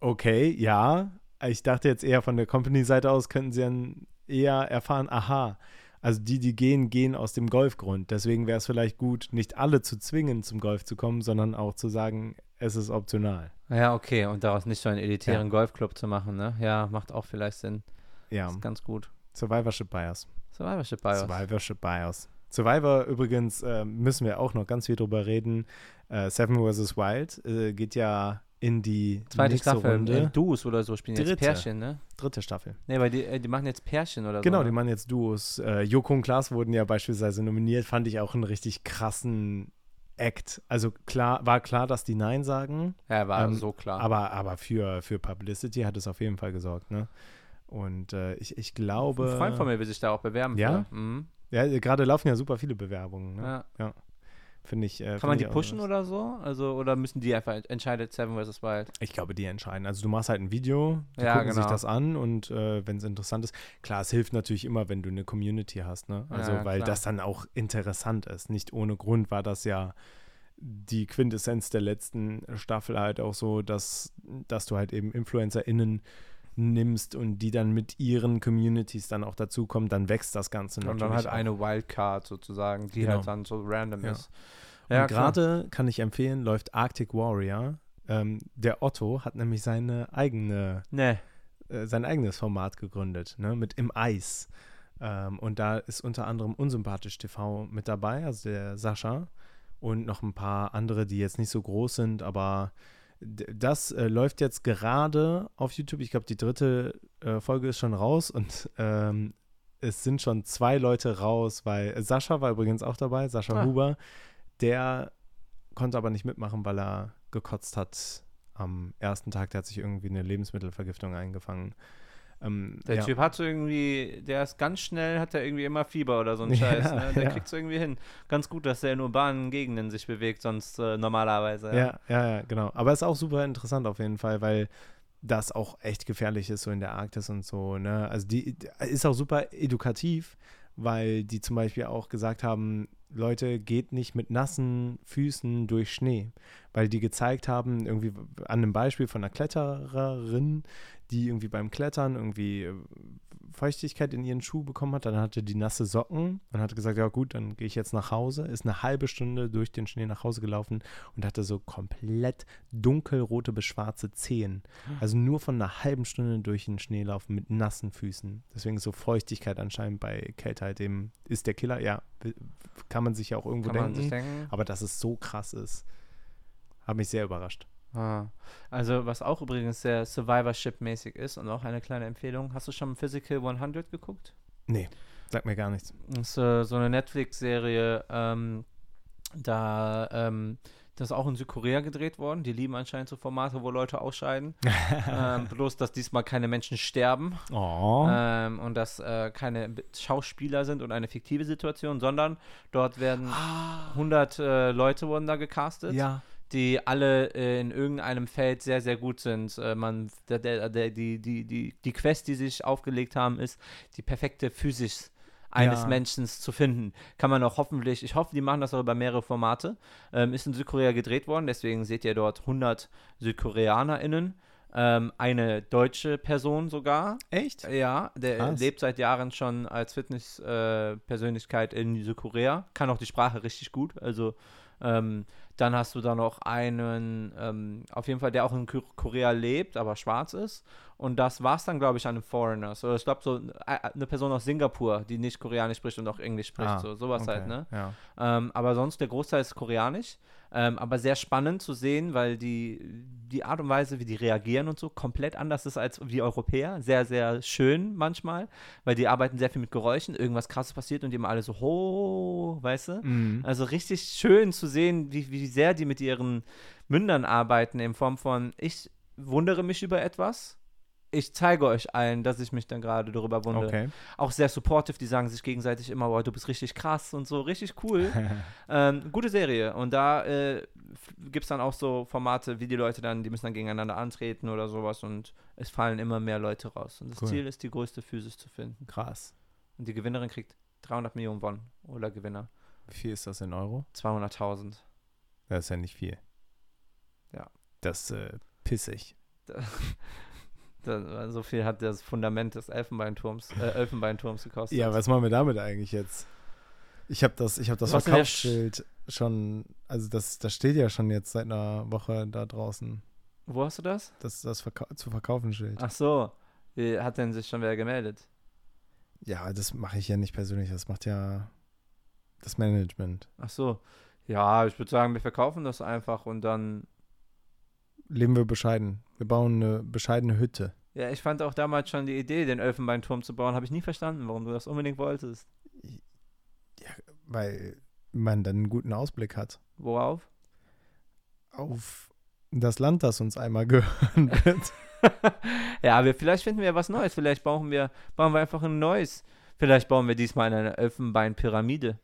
Okay, ja. Ich dachte jetzt eher von der Company-Seite aus könnten sie dann eher erfahren, aha, also die, die gehen, gehen aus dem Golfgrund. Deswegen wäre es vielleicht gut, nicht alle zu zwingen, zum Golf zu kommen, sondern auch zu sagen, es ist optional. Ja, okay. Und daraus nicht so einen elitären Golfclub zu machen, ne? Ja, macht auch vielleicht Sinn. Ja, Ist ganz gut. Survivorship Bias. Survivorship Bios. Survivorship Bias. Survivor übrigens äh, müssen wir auch noch ganz viel drüber reden. Äh, Seven vs. Wild äh, geht ja in die Zweite Staffel. Runde. Äh, Duos oder so spielen jetzt Dritte. Pärchen, ne? Dritte Staffel. Nee, weil die, äh, die machen jetzt Pärchen oder Genau, so. die ne? machen jetzt Duos. Äh, Joko und Klaas wurden ja beispielsweise nominiert, fand ich auch einen richtig krassen Act. Also klar, war klar, dass die Nein sagen, Ja, war Ähm, so klar. aber, aber für, für Publicity hat es auf jeden Fall gesorgt, ne? Und äh, ich, ich glaube. Ein Freund von mir will sich da auch bewerben. Ja? Mhm. Ja, gerade laufen ja super viele Bewerbungen, ne? ja. Finde ich. Äh, Kann find man die pushen oder so? Also, oder müssen die einfach entscheidet Seven vs. Wild? Ich glaube, die entscheiden. Also du machst halt ein Video, die Ja, gucken sich genau. das an und äh, wenn es interessant ist, klar, es hilft natürlich immer, wenn du eine Community hast, ne? Also Ja, weil klar. das dann auch interessant ist. Nicht ohne Grund war das ja die Quintessenz der letzten Staffel halt auch so, dass, dass du halt eben InfluencerInnen nimmst und die dann mit ihren Communities dann auch dazukommen, dann wächst das Ganze Und natürlich dann halt auch. eine Wildcard sozusagen, die Genau. halt dann so random Ja. ist. und klar. gerade kann ich empfehlen, läuft Arctic Warrior. Ähm, der Otto hat nämlich seine eigene Nee. äh, sein eigenes Format gegründet, ne, mit Im Eis. Ähm, und da ist unter anderem Unsympathisch TV mit dabei, also der Sascha. Und noch ein paar andere, die jetzt nicht so groß sind, aber das äh, läuft jetzt gerade auf YouTube. Ich glaube, die dritte äh, Folge ist schon raus und ähm, es sind schon zwei Leute raus, weil Sascha war übrigens auch dabei, Sascha Ah. Huber. Der konnte aber nicht mitmachen, weil er gekotzt hat am ersten Tag. Der hat sich irgendwie eine Lebensmittelvergiftung eingefangen. Ähm, Der ja. Typ hat so irgendwie, der ist ganz schnell, hat er irgendwie immer Fieber oder so ein (laughs) Ja, Scheiß. Ne? Der ja. kriegt es irgendwie hin. Ganz gut, dass er in urbanen Gegenden sich bewegt, sonst äh, normalerweise. Ja, ja, ja, genau. Aber ist auch super interessant auf jeden Fall, weil das auch echt gefährlich ist, so in der Arktis und so. Ne? Also die die ist auch super edukativ, weil die zum Beispiel auch gesagt haben, Leute, geht nicht mit nassen Füßen durch Schnee. Weil die gezeigt haben, irgendwie an einem Beispiel von einer Klettererin, die irgendwie beim Klettern irgendwie äh, Feuchtigkeit in ihren Schuh bekommen hat, dann hatte die nasse Socken und hat gesagt, ja gut, dann gehe ich jetzt nach Hause, ist eine halbe Stunde durch den Schnee nach Hause gelaufen und hatte so komplett dunkelrote bis schwarze Zehen. Also nur von einer halben Stunde durch den Schnee laufen mit nassen Füßen. Deswegen ist so Feuchtigkeit anscheinend bei Kälte halt eben, ist der Killer, ja, kann man sich ja auch irgendwo denken, denken. aber dass es so krass ist, hat mich sehr überrascht. Ah. Also, was auch übrigens sehr Survivorship-mäßig ist und auch eine kleine Empfehlung. Hast du schon Physical 100 geguckt? Nee, sagt mir gar nichts. Das ist äh, so eine Netflix-Serie, ähm, da, ähm, das ist auch in Südkorea gedreht worden. Die lieben anscheinend so Formate, wo Leute ausscheiden. (laughs) ähm, bloß, dass diesmal keine Menschen sterben Oh. ähm, und dass äh, keine Schauspieler sind und eine fiktive Situation, sondern dort werden 100 äh, Leute wurden da gecastet, ja. Die alle äh, in irgendeinem Feld sehr, sehr gut sind. Äh, man, der, der, der, die, die, die, die Quest, die sich aufgelegt haben, ist, die perfekte Physis eines Ja. Menschen zu finden. Kann man auch hoffentlich, ich hoffe, die machen das auch über mehrere Formate. Ähm, ist in Südkorea gedreht worden, deswegen seht ihr dort 100 SüdkoreanerInnen. Ähm, eine deutsche Person sogar. Echt? Ja, der Krass. lebt seit Jahren schon als Fitness-Persönlichkeit äh, in Südkorea. Kann auch die Sprache richtig gut. Also ähm, dann hast du da noch einen, ähm, auf jeden Fall, der auch in Ko- Korea lebt, aber schwarz ist. Und das war's dann, glaube ich, an den Foreigners. Oder ich glaube, so eine Person aus Singapur, die nicht Koreanisch spricht und auch Englisch spricht. Ah, so, sowas okay, halt, ne? Ja. Ähm, aber sonst der Großteil ist koreanisch. Ähm, aber sehr spannend zu sehen, weil die, die Art und Weise, wie die reagieren und so, komplett anders ist als wir Europäer. Sehr, sehr schön manchmal, weil die arbeiten sehr viel mit Geräuschen. Irgendwas krasses passiert und die immer alle so, ho, weißt du? Mhm. Also richtig schön zu sehen, wie, wie sehr die mit ihren Mündern arbeiten, in Form von, ich wundere mich über etwas. Ich zeige euch allen, dass ich mich dann gerade darüber wundere Okay. auch sehr supportive, die sagen sich gegenseitig immer, boah, du bist richtig krass und so, richtig cool. (laughs) ähm, gute Serie. Und da äh, gibt es dann auch so Formate, wie die Leute dann, die müssen dann gegeneinander antreten oder sowas und es fallen immer mehr Leute raus. Und das Cool. Ziel ist, die größte Physis zu finden. Krass. Und die Gewinnerin kriegt 300 Millionen Won oder Gewinner Wie viel ist das in Euro? 200.000. Das ist ja nicht viel. Ja. Das äh, pissig. (laughs) Da, so viel hat das Fundament des Elfenbeinturms, äh, Elfenbeinturms gekostet. Ja, was machen wir damit eigentlich jetzt? Ich habe das, ich habe das Verkaufsschild schon, also das, das steht ja schon jetzt seit einer Woche da draußen. Wo hast du das? Das das Verkau zu verkaufen Schild. Ach so. Wie, Hat denn sich schon wer gemeldet? Ja, das mache ich ja nicht persönlich, das macht ja das Management. Ach so. Ja, ich würde sagen, wir verkaufen das einfach und dann. Leben wir bescheiden. Wir bauen eine bescheidene Hütte. Ja, ich fand auch damals schon die Idee, den Elfenbeinturm zu bauen. Habe ich nie verstanden, warum du das unbedingt wolltest. Weil man dann einen guten Ausblick hat Worauf? auf das Land, das uns einmal gehören (laughs) wird. (laughs) ja, wir, vielleicht finden wir was Neues. Vielleicht bauen wir, bauen wir einfach ein neues. Vielleicht bauen wir diesmal eine Elfenbeinpyramide.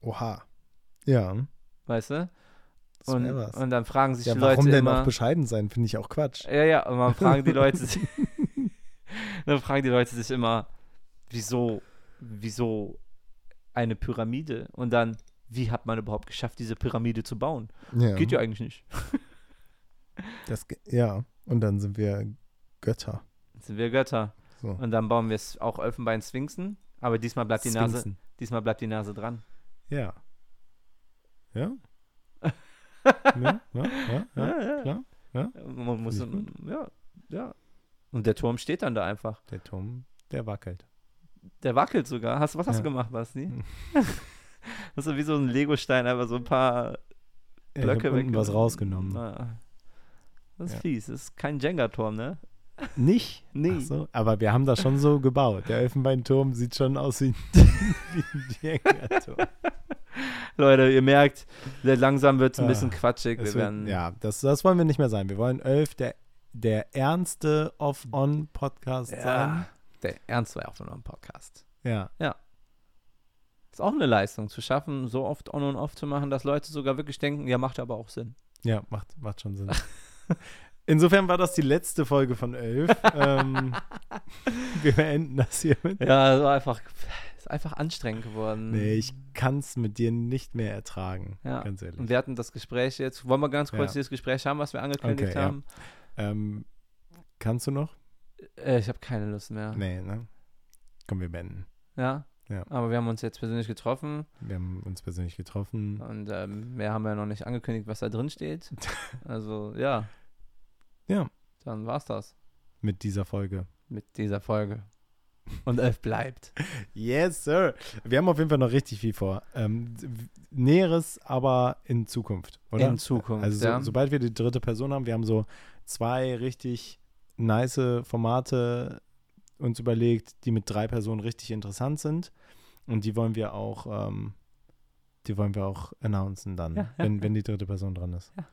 Oha. Ja, Weißt du? Und, und dann fragen sich Ja, die warum Leute denn immer. auch bescheiden sein, finde ich auch Quatsch. Ja, ja, und man fragen die Leute (laughs) sich, (laughs) dann fragen die Leute sich immer, wieso, wieso eine Pyramide? Und dann, wie hat man überhaupt geschafft, diese Pyramide zu bauen? Ja, Geht ja eigentlich nicht. (laughs) Das, ja, und dann sind wir Götter. Sind wir Götter. So. Und dann bauen wir es auch Elfenbein-Sphinxen, aber diesmal bleibt die Nase, Sphinxen. diesmal bleibt die Nase dran. Ja. Ja? Ja, ja, ja, (laughs) ja, ja. klar. Man muss, ja, ja. Und der Turm steht dann da einfach. Der Turm, der wackelt. Der wackelt sogar. Hast, was hast Ja. du gemacht, Basti? Das ist so wie so ein Legostein, einfach so ein paar Ja, ich Blöcke hab unten was rausgenommen. Ah. Das ist Ja. fies. Das ist kein Jenga-Turm, ne? Nicht? Nee. So, aber wir haben das schon so gebaut. Der Elfenbeinturm sieht schon aus wie, (laughs) wie ein Jenga-Turm. Leute, ihr merkt, langsam wird es ein Ah, bisschen quatschig. Wir wird- werden, ja, das, das wollen wir nicht mehr sein. Wir wollen Elf, der, der ernste Off-On-Podcast ja. sein. Der Ernst war ja. Ja, Ist auch eine Leistung, zu schaffen, so oft on und off zu machen, dass Leute sogar wirklich denken, ja, macht aber auch Sinn. ja, macht, macht schon Sinn. (laughs) Insofern war das die letzte Folge von Elf. (laughs) ähm, wir beenden das hiermit. Ja, es war einfach, ist einfach anstrengend geworden. Nee, ich kann es mit dir nicht mehr ertragen. Ja. Ganz ehrlich. Und wir hatten das Gespräch jetzt. Wollen wir ganz kurz Ja. dieses Gespräch haben, was wir angekündigt Okay, ja. haben? Ähm, kannst du noch? Äh, ich habe keine Lust mehr. Nee, ne? Komm, wir beenden. Ja? Ja. Aber wir haben uns jetzt persönlich getroffen Wir haben uns persönlich getroffen. und ähm, mehr haben wir noch nicht angekündigt, was da drin steht. (laughs) Also, ja. Ja. Dann war's das Mit dieser Folge. mit dieser Folge. Und elf bleibt. (laughs) Yes, sir. Wir haben auf jeden Fall noch richtig viel vor. Ähm, Näheres, aber in Zukunft, oder? In Zukunft. also, so, ja. sobald wir die dritte Person haben, wir haben so zwei richtig nice Formate uns überlegt, die mit drei Personen richtig interessant sind. Und die wollen wir auch, ähm, die wollen wir auch announcen dann, Ja, ja, wenn, wenn die dritte Person dran ist. Ja.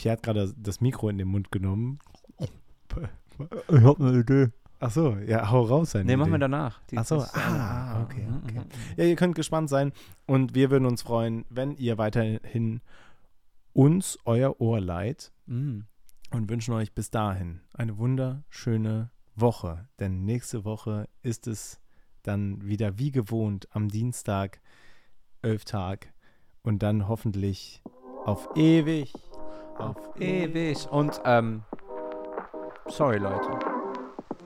Pierre hat gerade das Mikro in den Mund genommen. Ich habe eine Idee. Ach so, ja, hau raus sein. Nee, Idee. machen wir danach. Die, Ach so, ah, äh, okay, mhm, okay. Mhm, mhm. Ja, ihr könnt gespannt sein und wir würden uns freuen, wenn ihr weiterhin uns euer Ohr leiht mm. und wünschen euch bis dahin eine wunderschöne Woche, denn nächste Woche ist es dann wieder wie gewohnt am Dienstag, elf Tag und dann hoffentlich auf ewig. Auf ewig. Und, ähm, sorry, Leute.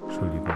Entschuldigung.